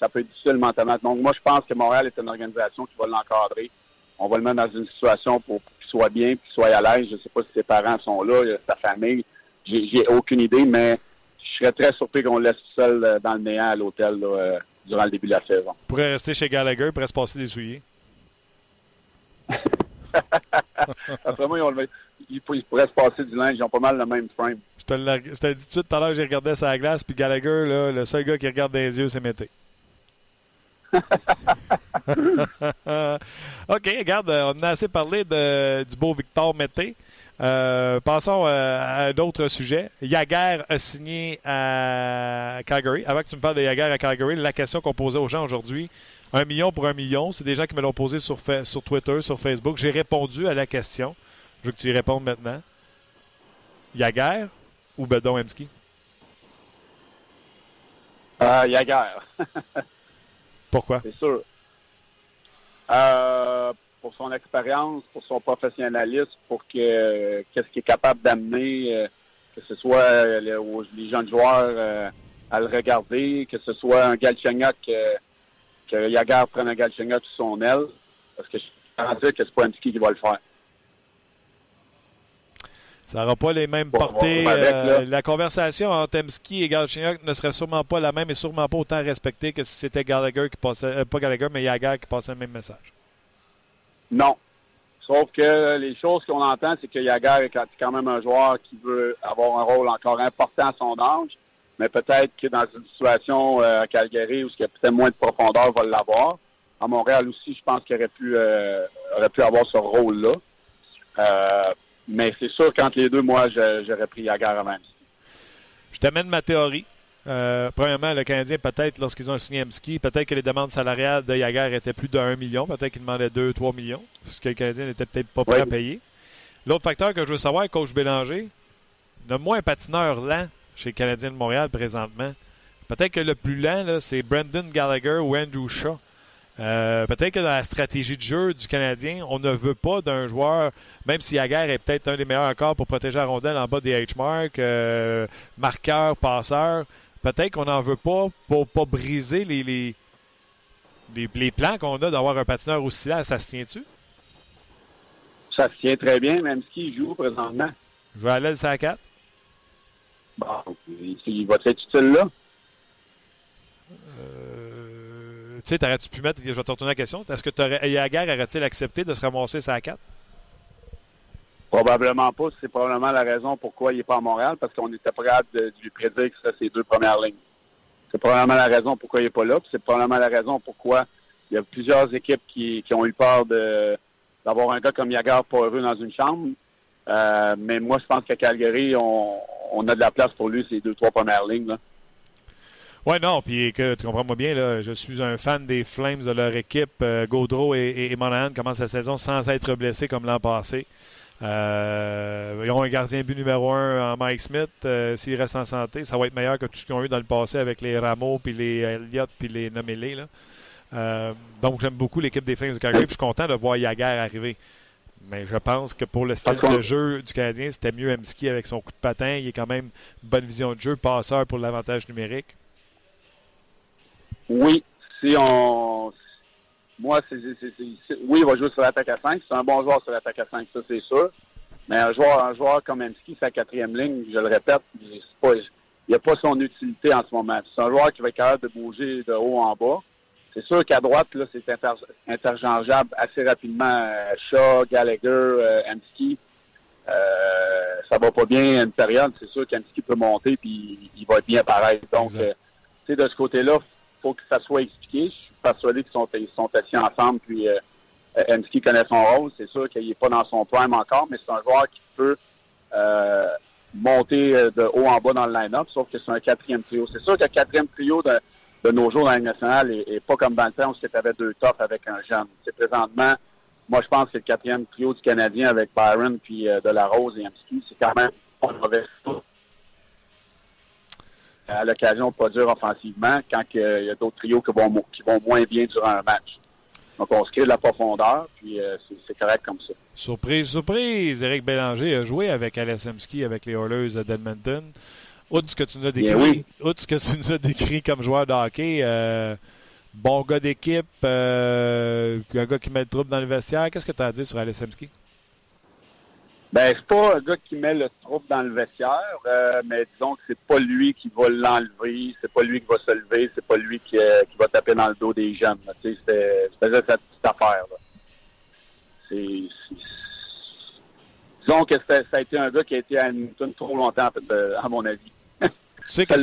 ça peut être difficile mentalement. Donc, moi, je pense que Montréal est une organisation qui va l'encadrer. On va le mettre dans une situation pour qu'il soit bien, qu'il soit à l'aise. Je ne sais pas si ses parents sont là, sa famille. J'ai aucune idée, mais je serais très surpris qu'on le laisse seul euh, dans le néant à l'hôtel durant le début de la saison. Il pourrait rester chez Gallagher, il pourrait se passer des souliers. Après moi, ils ont le- se passer du linge. Ils ont pas mal le même frame. Je te dit tout de suite tout à l'heure, j'ai regardé sa glace, puis Gallagher, là, le seul gars qui regarde dans les yeux, c'est Mété. OK, regarde, on a assez parlé de, du beau Victor Mété. Euh, passons euh, à d'autres sujets. Yaguer a signé à Calgary. Avant que tu me parles de Yaguer à Calgary, la question qu'on posait aux gens aujourd'hui, un million pour un million, c'est des gens qui me l'ont posé sur, Twitter, sur Facebook. J'ai répondu à la question. Je veux que tu y répondes maintenant. Yaguer ou Bedon Emski? Euh, Yaguer. Pourquoi? C'est sûr. Euh, pour son expérience, pour son professionnalisme, pour que qu'est-ce qu'il est capable d'amener, euh, que ce soit euh, les, jeunes joueurs euh, à le regarder, que ce soit un Galchenyuk, que Yaguer prenne un Galchenyuk sous son aile, parce que je suis dire que c'est pas Amski qui va le faire. Ça n'aura pas les mêmes Bon, portées. bon, avec, euh, là. la conversation entre Emski et Galchenyuk ne serait sûrement pas la même et sûrement pas autant respectée que si c'était Gallagher qui passait, euh, pas Gallagher, mais Yaguer qui passait le même message. Non. Sauf que les choses qu'on entend, c'est que Yaguer est quand même un joueur qui veut avoir un rôle encore important à son âge, mais peut-être que dans une situation euh, à Calgary où il y a peut-être moins de profondeur, va l'avoir. À Montréal aussi, je pense qu'il aurait pu euh, aurait pu avoir ce rôle-là. Euh, mais c'est sûr qu'entre les deux, moi, j'aurais pris Yaguer avant. Je t'amène ma théorie. Euh, premièrement, le Canadien, peut-être, lorsqu'ils ont signé Emski, peut-être que les demandes salariales de Yaguer étaient plus de 1 million. Peut-être qu'ils demandaient 2-3 millions, ce que le Canadien n'était peut-être pas prêt Oui. à payer. L'autre facteur que je veux savoir, coach Bélanger, nomme-moi un patineur lent chez le Canadien de Montréal présentement. Peut-être que le plus lent, c'est Brendan Gallagher ou Andrew Shaw. Euh, peut-être que dans la stratégie de jeu du Canadien, on ne veut pas d'un joueur, même si Yaguer est peut-être un des meilleurs encore pour protéger la rondelle en bas des H-marks, euh, marqueur, passeur, peut-être qu'on n'en veut pas pour pas briser les, les, les, les plans qu'on a d'avoir un patineur aussi lent. Ça se tient-tu? Ça se tient très bien, même s'il joue présentement. Je vais aller le 4. Bon, il, va être utile là. Euh, tu sais, t'aurais-tu pu mettre, je vais te retourner la question, est-ce que t'aurais, Yaguer aurait-il accepté de se ramasser sa 4? Probablement pas. C'est probablement la raison pourquoi il n'est pas à Montréal, parce qu'on était prêt de, de lui prédire que ce serait ses deux premières lignes. C'est probablement la raison pourquoi il n'est pas là, c'est probablement la raison pourquoi il y a plusieurs équipes qui, qui ont eu peur d'avoir un gars comme Yagar pas heureux dans une chambre. Euh, mais moi, je pense qu'à Calgary, on, on a de la place pour lui, ces deux, trois premières lignes. Là. Ouais, non, puis que tu comprends-moi bien, là, je suis un fan des Flames, de leur équipe. Euh, Gaudreau et, et, et Monahan commencent la saison sans être blessés comme l'an passé. Euh, ils ont un gardien but numéro un en Mike Smith. Euh, S'il reste en santé, ça va être meilleur que tout ce qu'ils ont eu dans le passé avec les Rameaux, puis les Elliott, puis les Nommélés. Là. Euh, donc, j'aime beaucoup l'équipe des Flames de Calgary, puis je suis content de voir Yaguer arriver. Mais je pense que pour le style de jeu du Canadien, c'était mieux Emski avec son coup de patin. Il est quand même bonne vision de jeu, passeur pour l'avantage numérique. Oui, si on. Moi, c'est, c'est, c'est, c'est- oui, il va jouer sur l'attaque à 5. C'est un bon joueur sur l'attaque à 5, ça, c'est sûr. Mais un joueur, un joueur comme Emski, sa quatrième ligne, je le répète, il n'y a pas son utilité en ce moment. C'est un joueur qui va être capable de bouger de haut en bas. C'est sûr qu'à droite, là, c'est inter- interchangeable assez rapidement. Euh, Shaw, Gallagher, euh, Emski. Euh, ça va pas bien à une période. C'est sûr qu'Emski peut monter puis il va être bien pareil. Donc, Exact. euh, tu sais, de ce côté-là, faut que ça soit expliqué. Je suis persuadé qu'ils sont, assis ensemble, puis euh, euh, Emski connaît son rôle. C'est sûr qu'il n'est pas dans son prime encore, mais c'est un joueur qui peut euh, monter euh, de haut en bas dans le line-up, sauf que c'est un quatrième trio. C'est sûr que le quatrième trio de nos jours dans la nationale et, pas comme dans le temps où avais deux tops avec un jeune. C'est présentement, moi je pense que c'est le quatrième trio du Canadien avec Byron puis euh, De La Rose et Amski. C'est quand même pas une mauvaise à l'occasion de produire offensivement quand il y a d'autres trios qui vont, qui vont moins bien durant un match. Donc, on se crée de la profondeur, puis euh, c'est correct comme ça. Surprise, surprise! Éric Bélanger a joué avec Alessemski, avec les Oilers d'Edmonton. Outre ce que tu nous as décrit, outre ce que tu nous as décrit comme joueur de hockey, euh, bon gars d'équipe, euh, un gars qui met le trouble dans le vestiaire. Qu'est-ce que tu as à dire sur Alessemski? Ben, c'est pas un gars qui met le trouble dans le vestiaire, euh, mais disons que c'est pas lui qui va l'enlever, c'est pas lui qui va se lever, c'est pas lui qui, euh, qui va taper dans le dos des jeunes. Tu sais, c'est cette petite affaire. C'est, disons que ça a été un gars qui a été à Newton trop longtemps, à mon avis. Tu sais que...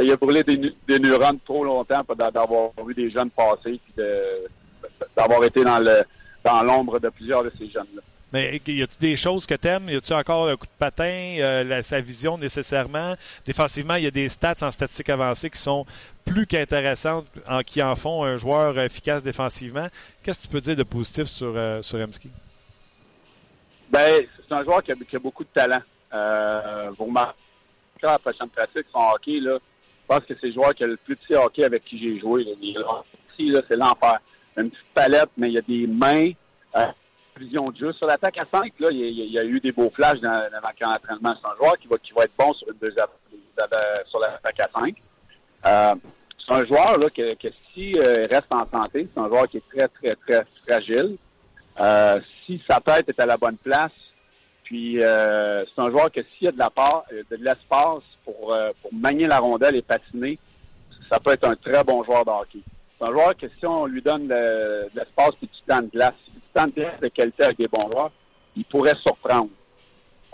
Il a brûlé des, des, neurones trop longtemps d'avoir vu des jeunes passer puis d'avoir été dans le dans l'ombre de plusieurs de ces jeunes-là. Mais y a-tu des choses que t'aimes? Y a-tu encore un coup de patin, euh, sa vision nécessairement? Défensivement, il y a des stats en statistiques avancées qui sont plus qu'intéressantes, en, qui en font un joueur efficace défensivement. Qu'est-ce que tu peux dire de positif sur, euh, sur Emski? Ben, c'est un joueur qui a, beaucoup de talent. Euh, vous la prochaine pratique, son hockey, là, je pense que c'est le joueur qui a le plus petit hockey avec qui j'ai joué. Là. C'est l'enfer. Une petite palette, mais il y a des mains. Euh, vision de jeu. Sur l'attaque à 5, là, il, y a, eu des beaux flashs dans, dans le d'entraînement. C'est un joueur qui va, qui va être bon sur une deuxième, sur l'attaque à 5. Euh, c'est un joueur là, que, que si euh, reste en santé, c'est un joueur qui est très, très, très fragile. Euh, si sa tête est à la bonne place, puis euh, c'est un joueur que s'il y a de la part, de l'espace pour, pour manier la rondelle et patiner, ça peut être un très bon joueur de hockey. C'est un joueur que si on lui donne de, l'espace et du temps de glace, tant de qualité avec des bons joueurs, il pourrait surprendre.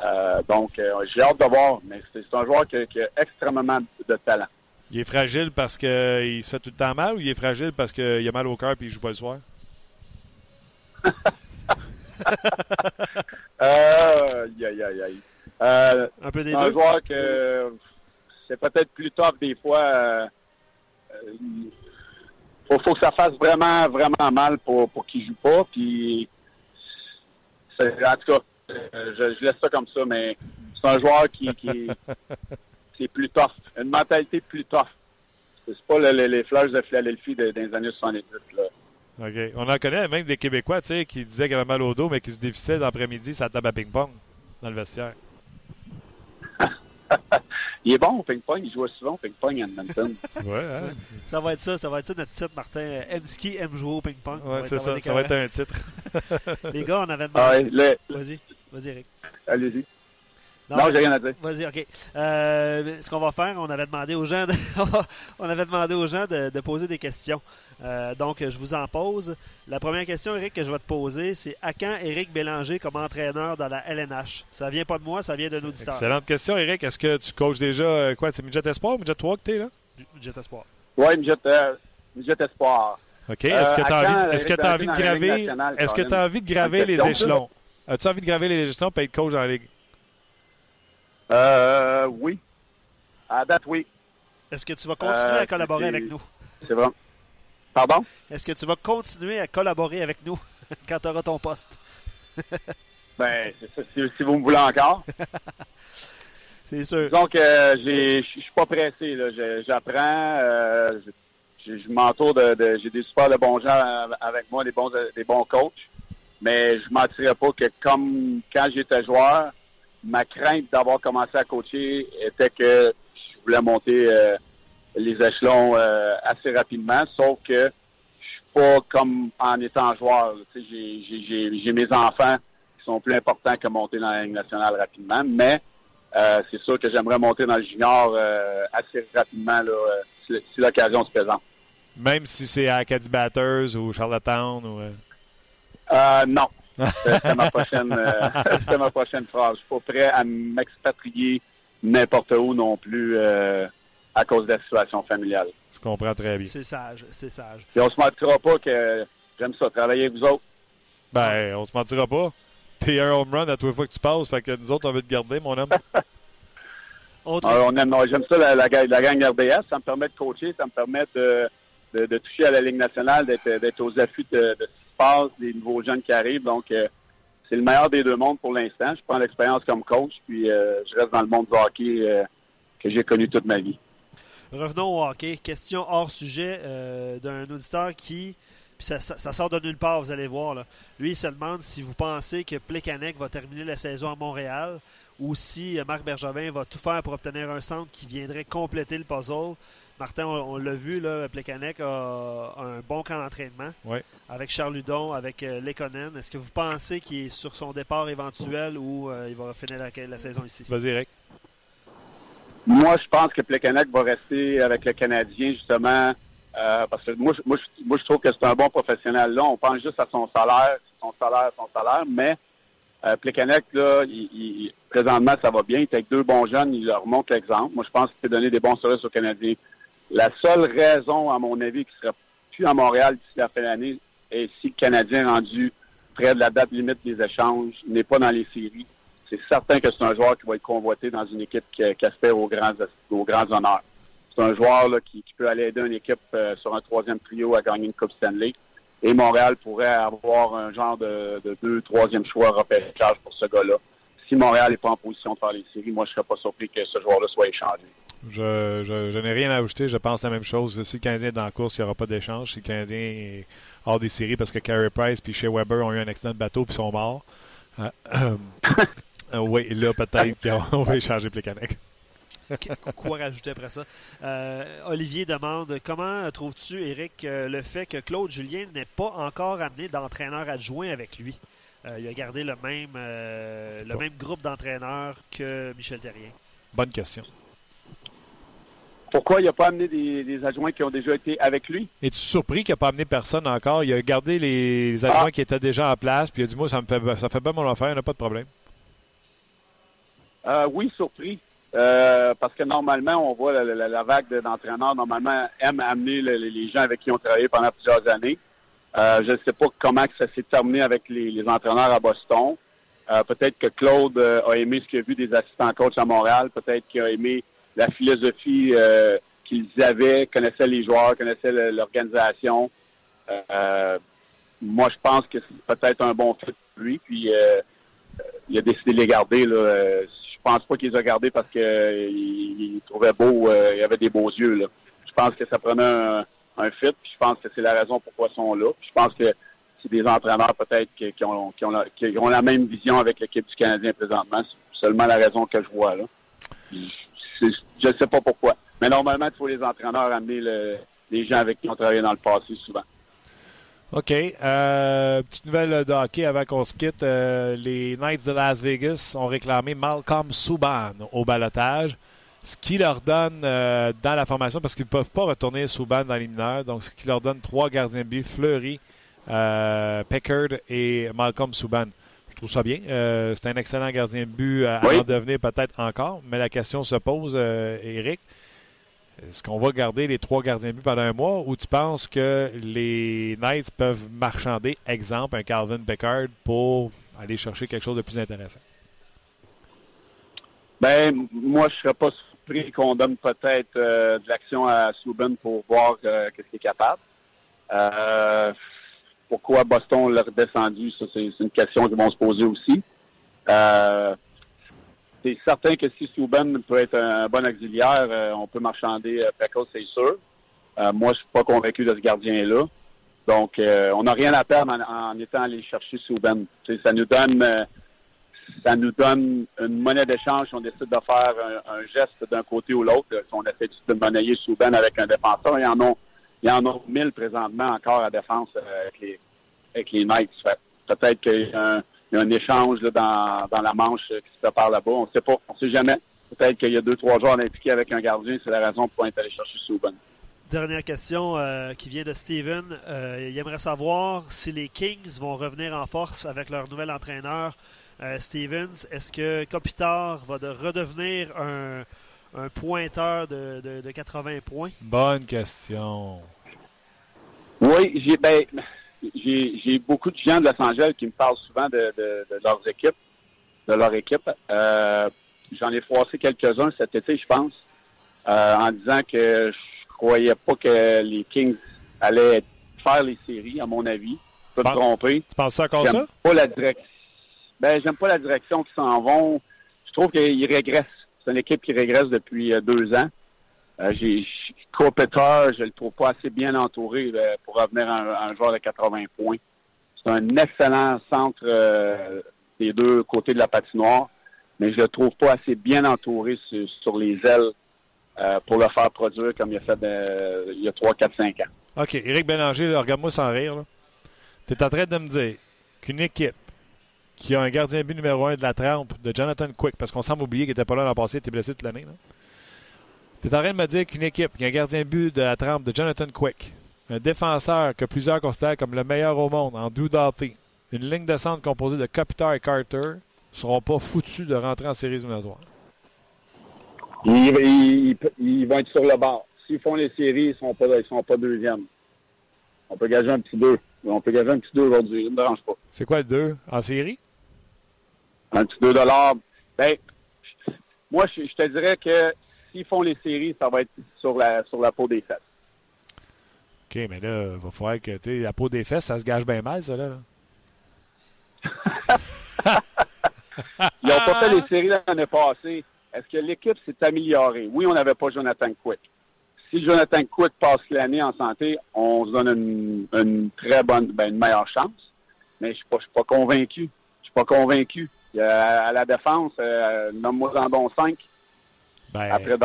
Euh, donc, euh, j'ai hâte de voir, mais c'est un joueur qui, a extrêmement de talent. Il est fragile parce qu'il se fait tout le temps mal ou il est fragile parce qu'il a mal au cœur et il joue pas le soir? euh, aïe, aïe, aïe. Euh, un peu des un joueur que c'est peut-être plus top des fois faut, faut que ça fasse vraiment, vraiment mal pour, pour qu'il joue pas. Puis, en tout cas, euh, je, laisse ça comme ça, mais c'est un joueur qui, qui, est plus tough, une mentalité plus tough. C'est pas les fleurs de Philadelphie des, des années 70. Là. OK. On en connaît même des Québécois, tu sais, qui disaient qu'ils avaient mal au dos, mais qui se dévissaient l'après-midi sa table à ping-pong dans le vestiaire. il est bon au ping-pong, il joue souvent au ping-pong à Edmonton. ouais, hein? Ça va être ça, ça va être ça notre titre, Martin. M-Ski aime jouer au ping-pong. Ouais, c'est ça, ça va être un titre. Les gars, on avait demandé. Ah, Vas-y, vas-y, Eric. Allez-y. Non, j'ai rien à dire. Vas-y, OK. Euh, ce qu'on va faire, on avait demandé aux gens de, on avait demandé aux gens de, de poser des questions. Euh, donc, je vous en pose. La première question, Eric, que je vais te poser, c'est à quand Eric Bélanger comme entraîneur dans la LNH? Ça vient pas de moi, ça vient de l'auditeur. Excellente question, Eric. Est-ce que tu coaches déjà, euh, quoi, c'est Midget Espoir ou Midget 3 que tu es là? Midget Espoir. Oui, Midget, euh, Midget Espoir. OK. Est-ce que tu as, envie, est-ce que as envie de graver, est-ce que tu as envie de graver les échelons? As-tu envie de graver les échelons et être coach dans la Ligue? Euh, oui. À date, oui. Est-ce que tu vas continuer à collaborer avec nous? C'est vrai. Pardon? Est-ce que tu vas continuer à collaborer avec nous quand tu auras ton poste? ben, ça, si, vous me voulez encore. c'est sûr. Donc, euh, je suis pas pressé. J'apprends. Euh, je m'entoure de, j'ai des super de bons gens avec moi, des bons des bons coachs. Mais je mentirais pas que comme quand j'étais joueur, ma crainte d'avoir commencé à coacher était que je voulais monter euh, les échelons euh, assez rapidement, sauf que je suis pas comme en étant joueur. J'ai mes enfants qui sont plus importants que monter dans la Ligue nationale rapidement, mais euh, c'est sûr que j'aimerais monter dans le junior assez rapidement là, si, l'occasion se présente. Même si c'est à Acadie Batters ou Charlottetown ou... non. C'est ma prochaine, euh, ma prochaine phrase. Je suis pas prêt à m'expatrier n'importe où non plus euh, à cause de la situation familiale. Je comprends très bien. C'est sage, c'est sage. Et on se mentira pas que j'aime ça, travailler avec vous autres. Ben, on se mentira pas. T'es un home run à tous les fois que tu passes, fait que nous autres, on veut te garder, mon homme. Autre- Euh, on aime, j'aime ça, la, la, la gang RDS. Ça me permet de coacher, ça me permet de, de, de toucher à la Ligue nationale, d'être, aux affûts de, de passe, des nouveaux jeunes qui arrivent. Donc, euh, c'est le meilleur des deux mondes pour l'instant. Je prends l'expérience comme coach, puis euh, je reste dans le monde du hockey euh, que j'ai connu toute ma vie. Revenons au hockey. Question hors sujet d'un auditeur qui. Puis ça, sort de nulle part, vous allez voir. Là. Lui, il se demande si vous pensez que Plekanec va terminer la saison à Montréal ou si Marc Bergevin va tout faire pour obtenir un centre qui viendrait compléter le puzzle. Martin, on, on l'a vu, là, Plekanec a un bon camp d'entraînement Ouais. avec Charles Ludon, avec euh, Lekonen. Est-ce que vous pensez qu'il est sur son départ éventuel ou euh, il va finir la, la saison ici? Vas-y, Eric. Moi, je pense que Plekanec va rester avec le Canadien, justement, euh, parce que moi, je- moi, je- moi, je trouve que c'est un bon professionnel. Là, on pense juste à son salaire, son salaire, son salaire, mais euh, Plekanec, là, il, il- présentement, ça va bien. Il est avec deux bons jeunes, il leur montre l'exemple. Moi, je pense qu'il peut donner des bons services aux Canadiens. La seule raison, à mon avis, qu'il ne sera plus à Montréal d'ici la fin de l'année, est si le Canadien est rendu près de la date limite des échanges, n'est pas dans les séries. C'est certain que c'est un joueur qui va être convoité dans une équipe qui, qui aspire aux grands, aux grands honneurs. C'est un joueur là, qui, peut aller aider une équipe euh, sur un troisième trio à gagner une Coupe Stanley. Et Montréal pourrait avoir un genre de, de deux, troisième choix repêchage pour ce gars-là. Si Montréal n'est pas en position de faire les séries, moi, je ne serais pas surpris que ce joueur-là soit échangé. Je, je, je n'ai rien à ajouter. Je pense la même chose. Si le Canadien est dans la course, il n'y aura pas d'échange. Si le Canadien est hors des séries parce que Carey Price et Shea Weber ont eu un accident de bateau et sont morts. Euh, euh, oui, là, peut-être qu'on va échanger Plekanec. Quoi rajouter après ça? Euh, Olivier demande comment trouves-tu, Eric, euh, le fait que Claude Julien n'ait pas encore amené d'entraîneur adjoint avec lui? Il a gardé le même, le même groupe d'entraîneurs que Michel Terrien. Bonne question. Pourquoi il n'a pas amené des, des adjoints qui ont déjà été avec lui? Es-tu surpris qu'il n'a pas amené personne encore? Il a gardé les, les adjoints Ah. qui étaient déjà en place, puis il a dit Moi, ça me fait, ça fait pas mon affaire, il n'y a pas de problème. Euh, oui, surpris. Euh, parce que normalement, on voit la, la- la vague de- d'entraîneurs, normalement, aime amener le- les, gens avec qui on travaillé pendant plusieurs années. Euh, je ne sais pas comment ça s'est terminé avec les, les entraîneurs à Boston. Peut-être que Claude a aimé ce qu'il a vu des assistants coachs à Montréal. Peut-être qu'il a aimé la philosophie euh, qu'ils avaient, connaissait les joueurs, connaissait le- l'organisation. Euh, moi, je pense que c'est peut-être un bon fit pour lui. Puis, euh, il a décidé de les garder. Là. Je pense pas qu'il les a gardés parce qu'il il trouvait beau, il avait des beaux yeux. Je pense que ça prenait un, fit. Puis je pense que c'est la raison pourquoi ils sont là. Je pense que c'est des entraîneurs peut-être qui, ont, qui, ont la, qui ont la même vision avec l'équipe du Canadien présentement. C'est seulement la raison que je vois là. Je ne sais pas pourquoi. Mais normalement, il faut les entraîneurs amener le- les gens avec qui on travaillé dans le passé souvent. OK. Euh, petite nouvelle de hockey avant qu'on se quitte. Euh, les Knights de Las Vegas ont réclamé Malcolm Subban au balotage, ce qui leur donne euh, dans la formation, parce qu'ils ne peuvent pas retourner Subban dans les mineurs, donc ce qui leur donne trois gardiens de but, Fleury, Pickard et Malcolm Subban. Je trouve ça bien. Euh, c'est un excellent gardien de but à, en devenir peut-être encore, mais la question se pose, euh, Eric. Est-ce qu'on va garder les trois gardiens de but pendant un mois ou tu penses que les Knights peuvent marchander, exemple, un Calvin Pickard pour aller chercher quelque chose de plus intéressant? Ben, moi, je serais pas surpris qu'on donne peut-être euh, de l'action à Subban pour voir euh, qu'est-ce qu'il est capable. Euh, pourquoi Boston l'a redescendu, ça, c'est une question qu'ils vont se poser aussi. Euh, c'est certain que si Subban peut être un bon auxiliaire, euh, on peut marchander euh, Pekos, c'est sûr. Moi, je suis pas convaincu de ce gardien-là. Donc, on n'a rien à perdre en, étant allé chercher sais, Ça nous donne... ça nous donne une monnaie d'échange si on décide de faire un, geste d'un côté ou l'autre. Si on essaie de monnayer Souben avec un défenseur, y en a, il y en a mille présentement encore à défense euh, avec les, avec les Knights. Peut-être qu'il y a un, échange dans, dans la manche euh, qui se prépare là-bas. On ne sait pas. On ne sait jamais. Peut-être qu'il y a deux, trois joueurs impliqués avec un gardien. C'est la raison pour être allé chercher Souben. Dernière question euh, qui vient de Steven. Il aimerait savoir si les Kings vont revenir en force avec leur nouvel entraîneur, Stevens. Est-ce que Kopitar va de redevenir un, un pointeur de, de- de 80 points? Bonne question. Oui, j'ai ben, j'ai j'ai beaucoup de gens de Los Angeles qui me parlent souvent de, de, de leurs équipes, de leur équipe. Euh, j'en ai froissé quelques-uns cet été, je pense, euh, en disant que je croyais pas que les Kings allaient faire les séries, à mon avis. Je peux me Pen- tromper. Tu penses ça encore J'aime ça? pas la direction. Ben, j'aime pas la direction qu'ils s'en vont. Je trouve qu'ils régressent. C'est une équipe qui régresse depuis euh, deux ans. Euh, j'ai Kopitar, je le trouve pas assez bien entouré euh, pour revenir à un, joueur de 80 points. C'est un excellent centre euh, des deux côtés de la patinoire, mais je le trouve pas assez bien entouré sur, les ailes pour le faire produire comme il a fait il y a 3, 4, 5 ans. OK, Éric Bélanger, regarde-moi sans rire. Tu es en train de me dire qu'une équipe qui a un gardien but numéro un de la trempe de Jonathan Quick, parce qu'on semble oublier qu'il n'était pas là l'an passé, il était blessé toute l'année. Tu es en train de me dire qu'une équipe qui a un gardien but de la trempe de Jonathan Quick, un défenseur que plusieurs considèrent comme le meilleur au monde en Drew Doughty, une ligne de centre composée de Kopitar et Carter, seront pas foutus de rentrer en séries éliminatoires. Ils, ils- ils vont être sur le bord. S'ils font les séries, ils sont pas, ils sont pas deuxièmes. On peut gager un petit 2. On peut gager un petit 2 aujourd'hui. Ça ne me dérange pas. C'est quoi le 2 en série? Un petit 2 dollars. Ben, moi, je, je te dirais que s'ils font les séries, ça va être sur la, sur la peau des fesses. OK, mais là, il va falloir que tu la peau des fesses, ça se gage bien mal, ça, là. là. Ils n'ont pas fait les séries l'année passée. Est-ce que l'équipe s'est améliorée? Oui, on n'avait pas Jonathan Quick. Si Jonathan Quick passe l'année en santé, on se donne une, une très bonne, ben, une meilleure chance. Mais je suis pas, je suis pas convaincu. Je suis pas convaincu. A- à la défense, euh, nomme-moi en bon 5 Ben, après.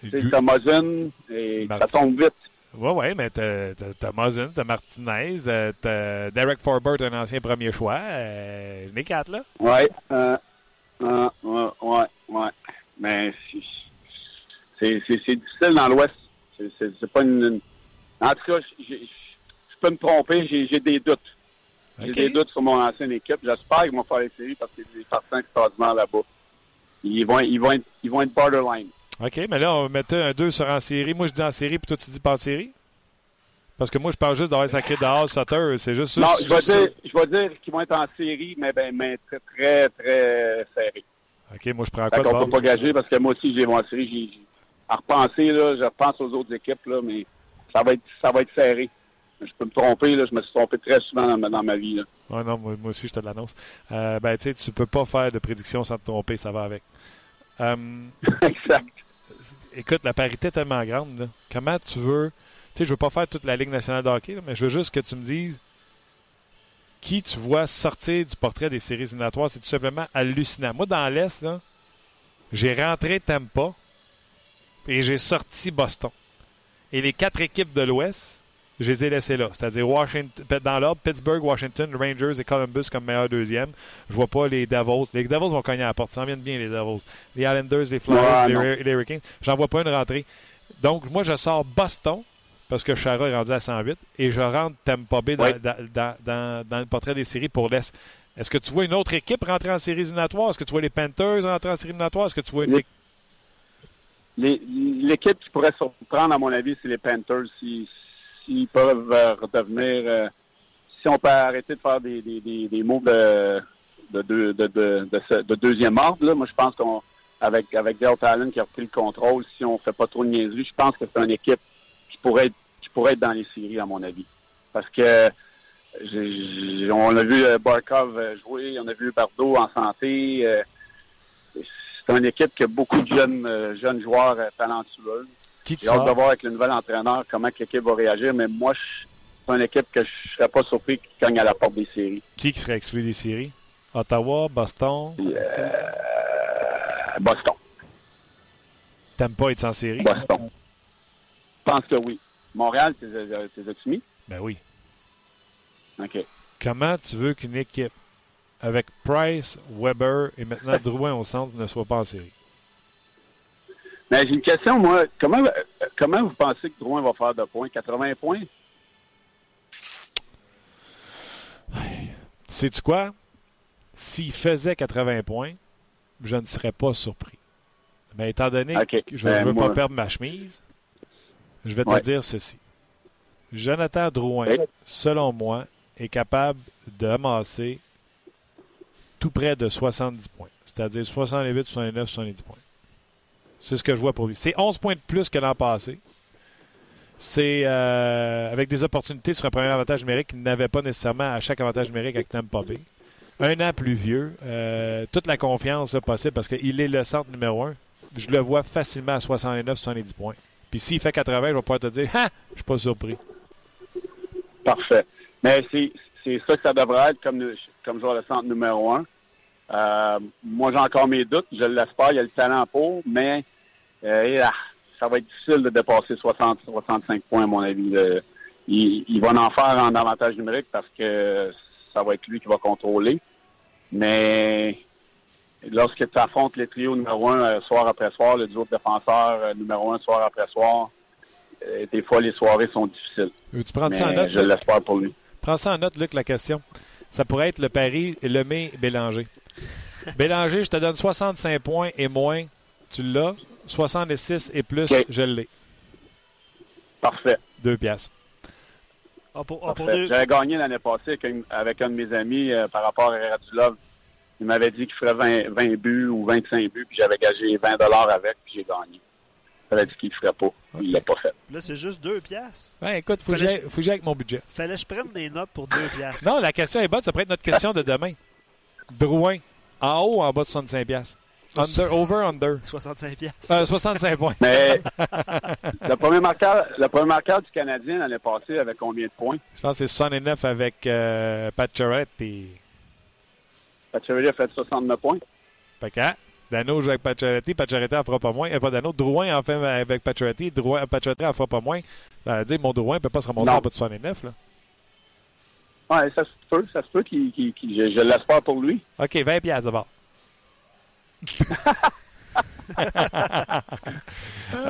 C'est Gu- Thomason et ça tombe vite. Ouais, ouais, mais t'as t'as- t'as Martinez, euh, t'as Derek Forbert, un ancien premier choix. Euh, les quatre, là. Ouais, euh, euh, ouais, ouais. Mais c'est- difficile dans l'Ouest. C'est- pas une, une- En tout cas, je peux me tromper, j'ai des doutes. J'ai des doutes sur mon ancienne équipe. J'espère qu'ils vont faire les séries parce y a des extraordinaires là-bas. Ils vont, ils, vont être, ils vont être borderline. OK, mais là, on mettait un 2 sur en série. Moi, je dis en série, puis toi, tu dis pas en série? Parce que moi, je parle juste d'avoir sacré dehors Sutter. C'est juste ça. Non, c'est je vais dire, je vais dire qu'ils vont être en série, mais, ben, mais très, très, très serré. OK, moi, je prends quoi de qu'on peut pas gager parce que moi aussi, j'ai mon série. J'ai, j'ai- à repenser, là, je repense aux autres équipes, là, mais ça va être, ça va être serré. Je peux me tromper, là. Je me suis trompé très souvent dans, ma- dans ma vie, là. Ouais, non, moi, moi aussi, je te l'annonce. Euh, ben, tu sais, tu peux pas faire de prédiction sans te tromper, ça va avec. Euh, exact. Écoute, la parité est tellement grande. là. Comment tu veux. Tu sais, je veux pas faire toute la Ligue nationale de hockey, là, mais je veux juste que tu me dises qui tu vois sortir du portrait des séries éliminatoires. C'est tout simplement hallucinant. Moi, dans l'Est, j'ai rentré Tampa et j'ai sorti Boston. Et les quatre équipes de l'Ouest, je les ai laissées là. C'est-à-dire Washington, dans l'ordre, Pittsburgh, Washington, Rangers et Columbus comme meilleur deuxième. Je vois pas les Davos. Les Davos vont cogner à la porte. Ça en viennent bien, les Davos. Les Islanders, les Flyers, Ouais, les, les Hurricanes. J'en vois pas une rentrée. Donc, moi, je sors Boston parce que Chara est rendu à 108 et je rentre Tampa Bay dans, Ouais. dans, dans- dans- dans le portrait des séries pour l'Est. Est-ce que tu vois une autre équipe rentrer en séries éliminatoires? Est-ce que tu vois les Panthers rentrer en séries éliminatoires? Est-ce que tu vois une L'équipe qui pourrait surprendre, à mon avis, c'est les Panthers. Si- S'ils peuvent euh, redevenir... euh, si on peut arrêter de faire des, des, moves de, de, de, de, de, deuxième ordre, moi, je pense qu'on avec, avec Dale Talon qui a repris le contrôle, si on fait pas trop de niaiseries, je pense que c'est une équipe qui pourrait être, qui pourrait être dans les séries, à mon avis. Parce que j'ai- j'ai- on a vu euh, Barkov jouer, on a vu Bardot en santé. c'est une équipe qui a beaucoup de jeunes, jeunes joueurs talentueux. Qui J'ai hâte de voir avec le nouvel entraîneur comment l'équipe va réagir, mais moi, je- c'est une équipe que je serais pas surpris qui cogne à la porte des séries. Qui qui serait exclu des séries? Ottawa, Boston, Euh, Boston. t'aimes pas être sans série? Boston. Je pense que oui. Montréal, t'es t'es as-tu mis? Ben oui. OK. Comment tu veux qu'une équipe avec Price, Weber et maintenant Drouin au centre ne soit pas en série? Mais j'ai une question, moi. Comment, comment vous pensez que Drouin va faire de points? 80 points? Sais-tu quoi? S'il faisait 80 points, je ne serais pas surpris. Mais étant donné que je ne Ben, veux moi- pas perdre ma chemise, je vais te Ouais. dire ceci. Jonathan Drouin, Oui. selon moi, est capable d'amasser tout près de 70 points. C'est-à-dire 68, 69, 70 points. C'est ce que je vois pour lui. C'est 11 points de plus que l'an passé. C'est euh, avec des opportunités sur un premier avantage numérique qu'il n'avait pas nécessairement à chaque avantage numérique avec Tampa Bay. Un an plus vieux. euh, toute la confiance possible parce qu'il est le centre numéro un. Je le vois facilement à 69, 70 points. Puis s'il fait 80, je vais pouvoir te dire, ah, je suis pas surpris. Parfait. Mais c'est c'est ça que ça devrait être comme, comme joueur de centre numéro un. Euh, moi, j'ai encore mes doutes. Je l'espère. Il y a le talent pour, mais euh, ça va être difficile de dépasser 60, 65 points, à mon avis. Il, il va en faire en avantage numérique parce que ça va être lui qui va contrôler. Mais lorsque tu affrontes les trios numéro un euh, soir après soir, le duo de défenseurs numéro un soir après soir, euh, des fois les soirées sont difficiles. Prendre Mais ça en note? je l'espère pour lui. Prends ça en note, Luc, la question. Ça pourrait être le pari Lemay Bélanger. Je te donne 65 points et moins. Tu l'as. 66 et plus, je l'ai. Parfait. Deux piastres. Ah, pour, ah, pour Parfait. deux. J'avais gagné l'année passée avec un, avec un de mes amis euh, par rapport à Radulov. Il m'avait dit qu'il ferait 20, 20 buts ou 25 buts, puis j'avais gagé 20 avec, puis j'ai gagné. Il avait dit qu'il ne ferait pas. Il l'a pas fait. Là, c'est juste deux piastres. Ben, écoute, faut que Fallait- j'aille faut que j'aille avec mon budget. Fallait que je prenne des notes pour deux piastres. Non, la question est bonne. Ça pourrait être notre question de demain. Drouin, en haut ou en bas de 65 piastres? Under, over, under. 65 piastres. Euh, 65 points. Mais le premier marqueur, le premier marqueur du Canadien l'année passée avait combien de points? Je pense que c'est 69 avec euh, Pat. Pacioretty a fait 69 points. Fait que, hein, Dano joue avec Pacioretty, Pacioretty en fera pas moins. Euh, pas Dano, Drouin en fait avec Pacioretty, Drouin, Pacioretty en fera pas moins. Ça veut dire mon Drouin ne peut pas se remonter en bas de 69. Là. Ouais, ça se peut, ça se peut qu'il, qu'il- qu'il- je, je l'espère pour lui. OK, 20 piastres d'abord.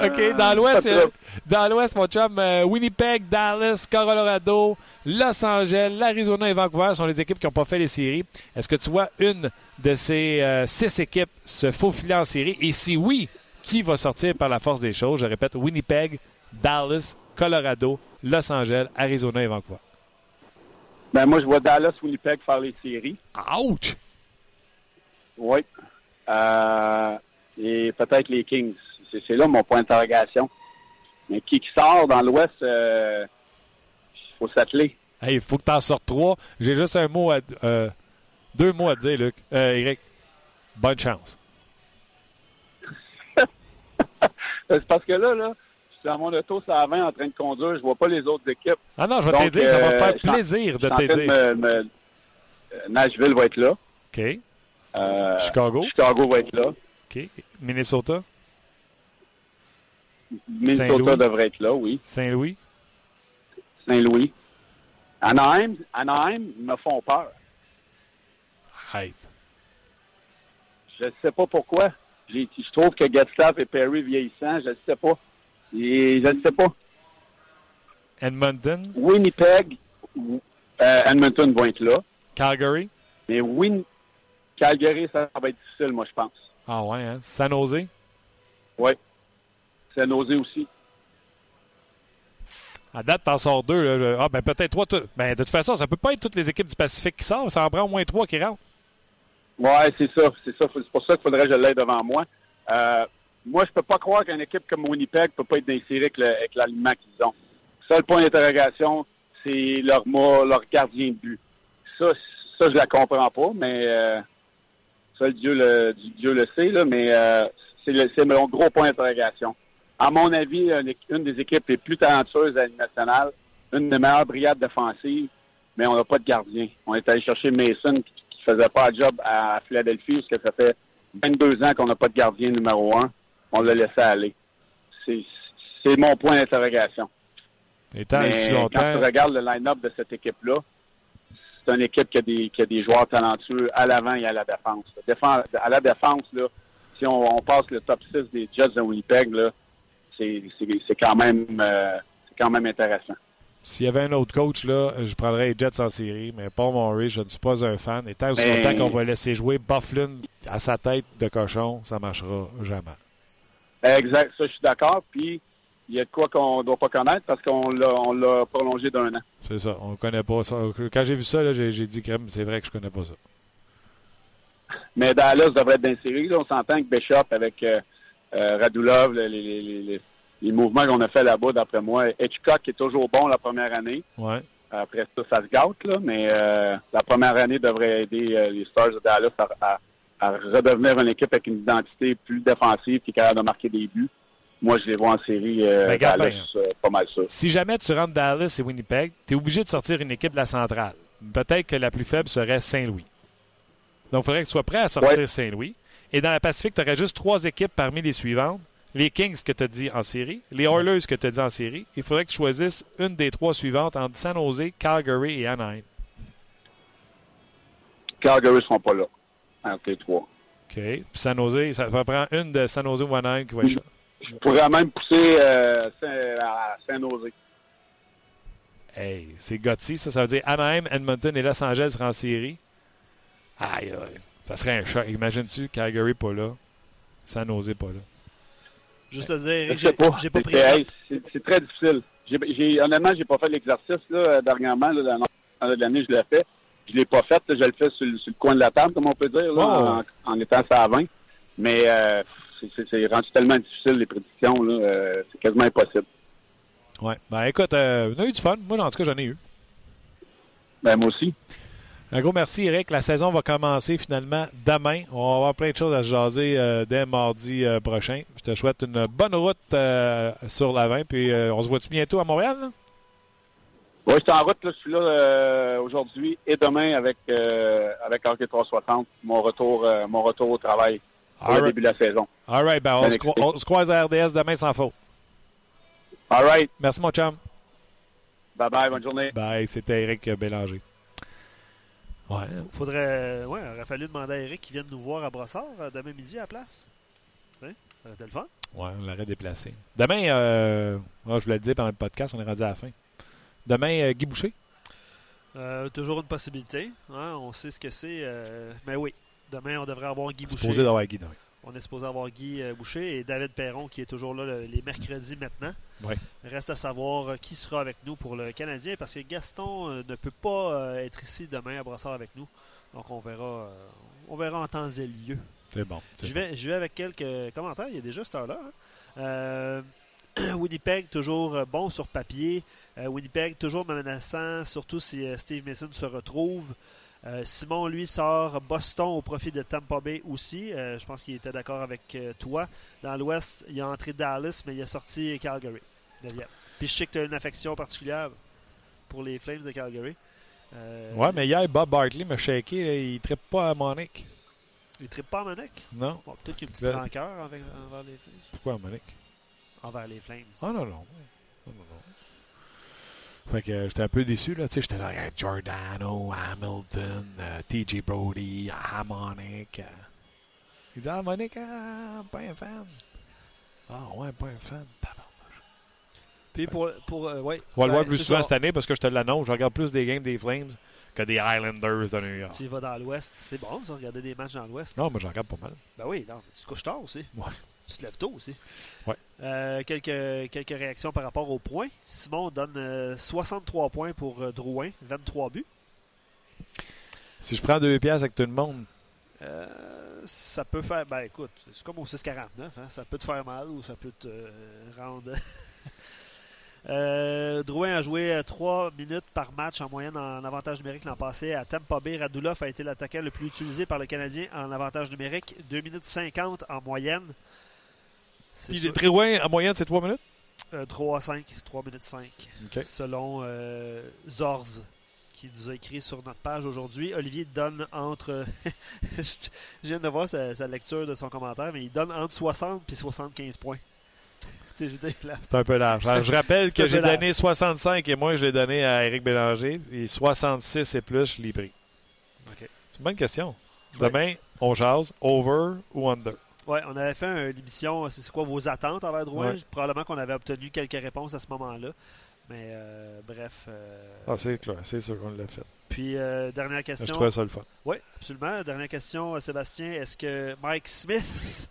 OK, dans l'Ouest, euh, dans l'Ouest, mon chum, euh, Winnipeg, Dallas, Colorado, Los Angeles, l'Arizona et Vancouver sont les équipes qui n'ont pas fait les séries. Est-ce que tu vois une de ces euh, six équipes se faufiler en série? Et si oui, qui va sortir par la force des choses? Je répète, Winnipeg, Dallas, Colorado, Los Angeles, Arizona et Vancouver. Ben, moi, je vois Dallas, Winnipeg faire les séries. Ouch! Oui. Euh, et peut-être les Kings. C'est, là mon point d'interrogation. Mais qui, qui sort dans l'Ouest, il faut s'atteler. Hey, il faut que tu en sortes trois. J'ai juste un mot à, euh, deux mots à te dire, Luc. Euh, Eric, bonne chance. C'est parce que là, là, suis dans mon auto, c'est à 20 en train de conduire, je vois pas les autres équipes. Ah non, je vais t'aider. Ça va me euh, faire plaisir de t'aider. me- euh, Nashville va être là. OK. Euh, Chicago. Chicago va être là. OK. Minnesota. Minnesota devrait être là, oui. Saint-Louis. Saint-Louis. Anaheim, Anaheim me font peur. Arrête. Je ne sais pas pourquoi. Je trouve que Getzlaff et Perry vieillissant, je ne sais pas. Et je ne sais pas. Edmonton? Winnipeg, euh, Edmonton vont être là. Calgary? Mais Win Calgary, ça va être difficile, moi, je pense. Ah ouais, hein? San Jose? Oui. C'est nausé aussi. À date, t'en sors deux. là. Ah, ben peut-être trois. Ben, de toute façon, ça peut pas être toutes les équipes du Pacifique qui sortent. Ça en prend au moins trois qui rentrent. Ouais, c'est ça. C'est ça. C'est pour ça qu'il faudrait que je l'aie devant moi. Euh, moi, je peux pas croire qu'une équipe comme Winnipeg peut pas être séries avec avec l'alignement qu'ils ont. Seul point d'interrogation, c'est leur mot, leur gardien de but. Ça, ça, je la comprends pas, mais euh, Dieu le, Dieu le sait, là, mais euh, c'est mon gros point d'interrogation. À mon avis, une, des équipes les plus talentueuses à la nationale, une des meilleures brigades défensives, mais on n'a pas de gardien. On est allé chercher Mason qui, qui faisait pas le job à Philadelphie, parce que ça fait 22 ans qu'on n'a pas de gardien numéro un. On l'a laissé aller. C'est mon point d'interrogation. Mais si quand longtemps. tu regardes le line-up de cette équipe-là, c'est une équipe qui a des, qui a des joueurs talentueux à l'avant et à la défense. Défense- à la défense, là, si on, on passe le top 6 des Jets de Winnipeg, c'est quand même euh, c'est quand même intéressant. S'il y avait un autre coach, là, je prendrais les Jets en série, mais Paul Murray, je ne suis pas un fan. Et tant aussi Mais- longtemps qu'on va laisser jouer Bufflin à sa tête de cochon, ça ne marchera jamais. Exact, ça je suis d'accord. Puis il y a de quoi qu'on ne doit pas connaître parce qu'on l'a on l'a prolongé d'un an. C'est ça, on ne connaît pas ça. Quand j'ai vu ça, j'ai dit, c'est vrai que je connais pas ça. Mais Dallas devrait être dans la série. Là, on s'entend que Bishop avec euh, euh, Radulov, les, les, les, les, les mouvements qu'on a fait là-bas, d'après moi. Hitchcock est toujours bon la première année. Ouais. Après ça, ça se gâte, là, mais euh, la première année devrait aider euh, les Stars de Dallas à, à- à redevenir une équipe avec une identité plus défensive qui est capable de marquer des buts. Moi, je les vois en série euh, Ben, Dallas, euh, pas mal ça. Si jamais tu rentres Dallas et Winnipeg, tu es obligé de sortir une équipe de la centrale. Peut-être que la plus faible serait Saint-Louis. Donc, il faudrait que tu sois prêt à sortir Ouais. Saint-Louis. Et dans la Pacifique, tu aurais juste trois équipes parmi les suivantes. Les Kings que tu as dit en série, les Oilers que tu as dit en série. Il faudrait que tu choisisses une des trois suivantes entre San Jose, Calgary et Anaheim. Calgary ne seront pas là. Entre les trois. OK. Puis San Jose, ça va prendre une de San Jose ou Anaheim qui va être là. Je pourrais même pousser euh, Saint- à Saint-Nosé. Hey, c'est Gotti, ça. Ça veut dire Anaheim, Edmonton et Los Angeles seront en série. Aïe, aïe. Ça serait un choc. Imagines-tu Calgary pas là, San Jose pas là? Juste te dire, j'ai pas. j'ai pas C'est- pris. C'est très difficile. J'ai, j'ai- honnêtement, j'ai pas fait l'exercice là, dernièrement. Là, dans l'année, je l'ai fait. Je l'ai pas fait. là, je le fais sur, le- sur le coin de la table, comme on peut dire, là, Oh. en, en étant ça à 20. Mais euh, c'est, rendu tellement difficile, les prédictions. Là, euh, c'est quasiment impossible. Ouais. Ben écoute, euh, on a eu du fun. Moi, en tout cas, j'en ai eu. Ben, moi aussi. Un gros merci, Eric. La saison va commencer finalement demain. On va avoir plein de choses à se jaser euh, dès mardi euh, prochain. Je te souhaite une bonne route euh, sur la 20. Puis on se voit-tu bientôt à Montréal? là? Oui, je suis en route. Là, je suis là euh, aujourd'hui et demain avec euh, avec Hockey 360. Mon retour, euh, mon retour au travail pour All le right. début de la saison. All right. Ben, on, se, on croise à RDS demain sans faute. All right. Merci, mon chum. Bye bye. Bonne journée. Bye. C'était Eric Bélanger. Ouais. Faudrait, ouais, aurait fallu demander à Eric qui vienne nous voir à Brossard euh, demain midi à la place. Tu sais, ça aurait été le fun. Ouais, on l'aurait déplacé. Demain, euh, ah, je vous l'ai dit pendant le podcast, on est rendu à la fin. Demain, euh, Guy Boucher? Euh, toujours une possibilité. hein, on sait ce que c'est. euh, mais oui, demain, on devrait avoir Guy Boucher. Supposé d'avoir Guy demain. On est supposé avoir Guy euh, Boucher et David Perron qui est toujours là le- les mercredis maintenant. Ouais. Reste à savoir qui sera avec nous pour le Canadien parce que Gaston ne peut pas être ici demain à Brossard avec nous. Donc on verra, on verra en temps et lieu. C'est bon. Je bon. vais, je vais avec quelques commentaires. Il y a déjà cette heure-là. hein. Winnipeg, toujours euh, bon sur papier. Euh, Winnipeg, toujours menaçant, surtout si euh, Steve Mason se retrouve. Simon, lui, sort Boston au profit de Tampa Bay aussi. Je pense qu'il était d'accord avec toi. Dans l'Ouest, il a entré Dallas, mais il a sorti Calgary. Puis je sais que tu as une affection particulière pour les Flames de Calgary. Euh, Ouais, mais hier, Bob Barkley m'a shaké. là, il ne trippe pas à Monique. Il ne trippe pas à Monique? Non. Bon, Peut-être qu'il y a une petite Le- rancœur envers, envers les Flames. Pourquoi à Monique? Envers les Flames. Ah non, non. non, non, non. Fait que euh, j'étais un peu déçu, là. Tu sais, j'étais là, avec Giordano, Hamilton, euh, TJ Brody, Harmonic. euh. Il dit, Harmonic, ah, pas un fan. Ah, ouais, pas un fan. Puis pour. pour euh, ouais, On va le ben, voir plus souvent ça. cette année parce que je te l'annonce. Je regarde plus des games des Flames que des Highlanders de New York. Tu vas dans l'Ouest. C'est bon, ça, regarder des matchs dans l'Ouest. Non, mais j'en regarde pas mal. Ben oui, non, tu te couches tard aussi. Ouais. Tu te lèves tôt aussi. Ouais. Euh, quelques, quelques réactions par rapport aux points. Simon donne euh, 63 points pour euh, Drouin, 23 buts. Si je prends deux pièces avec tout le monde, Euh, ça peut faire. Ben écoute, c'est comme au 6,49. Hein, ça peut te faire mal ou ça peut te euh, rendre. Euh, Drouin a joué 3 minutes par match en moyenne en avantage numérique l'an passé. À Tampa Bay, Radulov a été l'attaquant le plus utilisé par le Canadien en avantage numérique. 2 minutes 50 en moyenne. C'est Puis sûr- très loin, en moyenne, c'est 3 minutes? Euh, 3 à 5. 3 minutes 5. OK. Selon euh, Zorz, qui nous a écrit sur notre page aujourd'hui. Olivier donne entre. Je viens de voir sa, sa lecture de son commentaire, mais il donne entre 60 et 75 points. C'est un peu large. Alors, je rappelle que j'ai donné 65 et moi, je l'ai donné à Éric Bélanger. Et 66 et plus, je l'ai pris. C'est une bonne question. Ouais. Demain, on jase over ou under? Ouais, on avait fait une émission, c'est quoi vos attentes envers Drouin? Ouais. Probablement qu'on avait obtenu quelques réponses à ce moment-là. Mais euh, bref. euh, Ah, c'est clair, c'est sûr qu'on l'a fait. puis, euh, dernière Je question. trouvais ça le fun? Oui, absolument. Dernière question, Sébastien. Est-ce que Mike Smith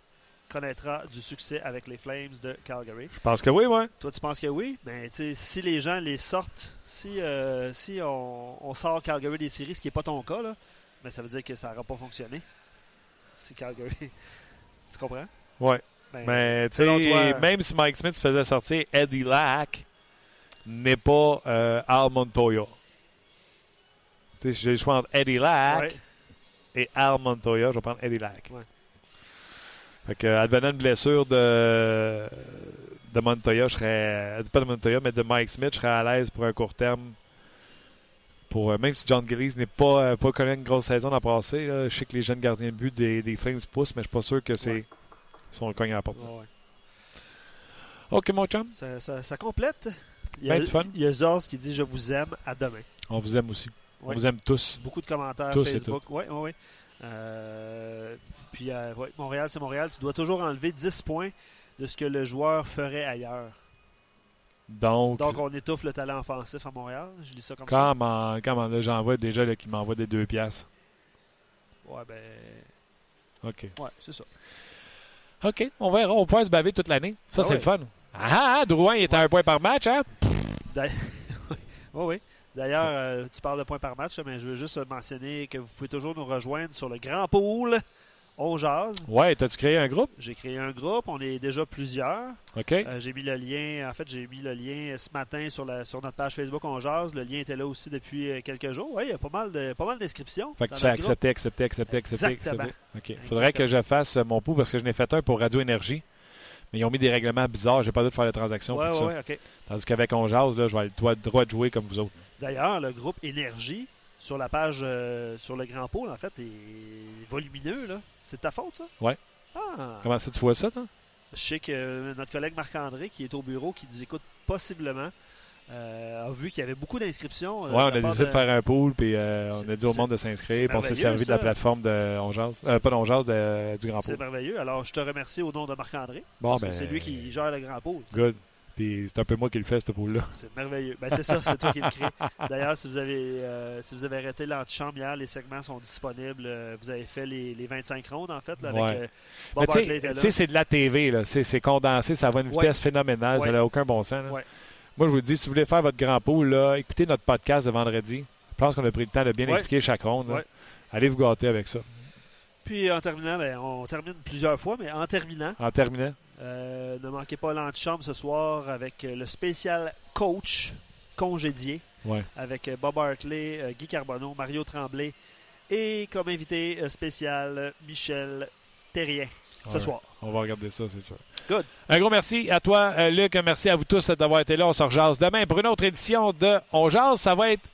connaîtra du succès avec les Flames de Calgary? Je pense que oui, ouais. Toi, tu penses que oui? Mais sais, si les gens les sortent, si, euh, si on, on sort Calgary des séries, ce qui n'est pas ton cas, là, mais ça veut dire que ça n'aura pas fonctionné. c'est Calgary. Tu comprends? Ouais. Ben, Mais, tu sais, même si Mike Smith se faisait sortir, Eddie Lack n'est pas euh, Al Montoya. Tu sais, si j'ai le choix entre Eddie Lack Ouais. et Al Montoya, je vais prendre Eddie Lack. Ouais. Fait que, advenant une blessure de, de Montoya, je serais. Pas de Montoya, mais de Mike Smith, je serais à l'aise pour un court terme. Pour, euh, même si John Gillies n'est pas, euh, pas connu une grosse saison le passé, là, je sais que les jeunes gardiens de but des, des Flames poussent, mais je suis pas sûr que c'est. Ouais. Le cogne à la porte. Ouais. OK, mon chum. Ça, ça- ça complète. Il y, a, Ben, du fun. il y a Zors qui dit Je vous aime, à demain. On vous aime aussi. On vous aime tous. Beaucoup de commentaires Tous Facebook. Oui, oui, oui. Euh, puis, euh, ouais, Montréal, c'est Montréal. Tu dois toujours enlever 10 points de ce que le joueur ferait ailleurs. Donc, Donc, on étouffe le talent offensif à Montréal. Je lis ça comme ça. comment, comment là, j'en vois déjà là, qui m'envoie des deux piastres. Ouais, ben. OK. Ouais, c'est ça. OK, on verra. On peut se baver toute l'année. Ça, Ah c'est ouais. le fun. Ah, ah, Drouin, il était à un point par match, hein? D'ailleurs- oui, oui. D'ailleurs, euh, tu parles de points par match, mais je veux juste mentionner que vous pouvez toujours nous rejoindre sur le Grand Pool. On jase. Ouais, t'as-tu créé un groupe? J'ai créé un groupe, on est déjà plusieurs. OK. Euh, j'ai mis le lien, en fait, j'ai mis le lien ce matin sur, la, sur notre page Facebook On Jase. Le lien était là aussi depuis euh, quelques jours. Oui, il y a pas mal de pas mal d'inscriptions. Fait que tu groupe. accepter, accepter, accepter, accepter, Exactement. OK. Faudrait que je fasse euh, mon pouls parce que je n'ai fait un pour Radio Énergie. Mais ils ont mis des règlements bizarres. J'ai pas le droit de faire les transactions Ouais, pour ouais, ça. ouais. Tandis qu'avec On Jase, là, je vais avoir le droit de jouer comme vous autres. D'ailleurs, le groupe Énergie sur la page euh, sur le Grand Pôle, en fait, est volumineux. là. C'est de ta faute, ça? Ouais. Ah! Comment ça, tu vois ça, toi? Je sais que euh, notre collègue Marc-André, qui est au bureau, qui nous écoute possiblement, euh, a vu qu'il y avait beaucoup d'inscriptions. Ouais, on a décidé de de- faire un pool, puis on C'est- a dit au c'est- monde de c'est s'inscrire, puis on s'est servi de la plateforme de On Jase. Euh, pas d'On Jase, de- du Grand C'est Pool. merveilleux. Alors, je te remercie au nom de Marc-André. Bon, ben, C'est lui qui gère le Grand Pôle. Good. Puis c'est un peu moi qui le fais, ce pool-là. C'est merveilleux. Ben, c'est ça, c'est toi qui le crée. D'ailleurs, si vous avez euh, si vous avez arrêté l'antichambre hier, les segments sont disponibles. Euh, vous avez fait les, les 25 rondes, en fait, là, avec Ouais. euh, Bob tu sais- c'est de la TV, là. C'est condensé, ça va à une Ouais. vitesse phénoménale, ça n'a aucun bon sens. là. Moi, je vous dis, si vous voulez faire votre grand pool, là, écoutez notre podcast de vendredi. Je pense qu'on a pris le temps de bien expliquer chaque ronde. Allez vous gâter avec ça. Puis en terminant, ben, on termine plusieurs fois, mais en terminant, En terminant, euh, ne manquez pas l'antichambre ce soir avec euh, le spécial coach congédié ouais. avec euh, Bob Hartley, Guy Carbonneau, Mario Tremblay et comme invité spécial Michel Terrien ce soir. on va regarder ça, c'est sûr. Good. Un gros merci à toi, Luc. Merci à vous tous d'avoir été là. On se rejase demain pour une autre édition de On Jase. Ça va être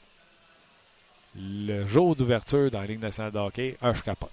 le jour d'ouverture dans la Ligue nationale de hockey. Un je capote.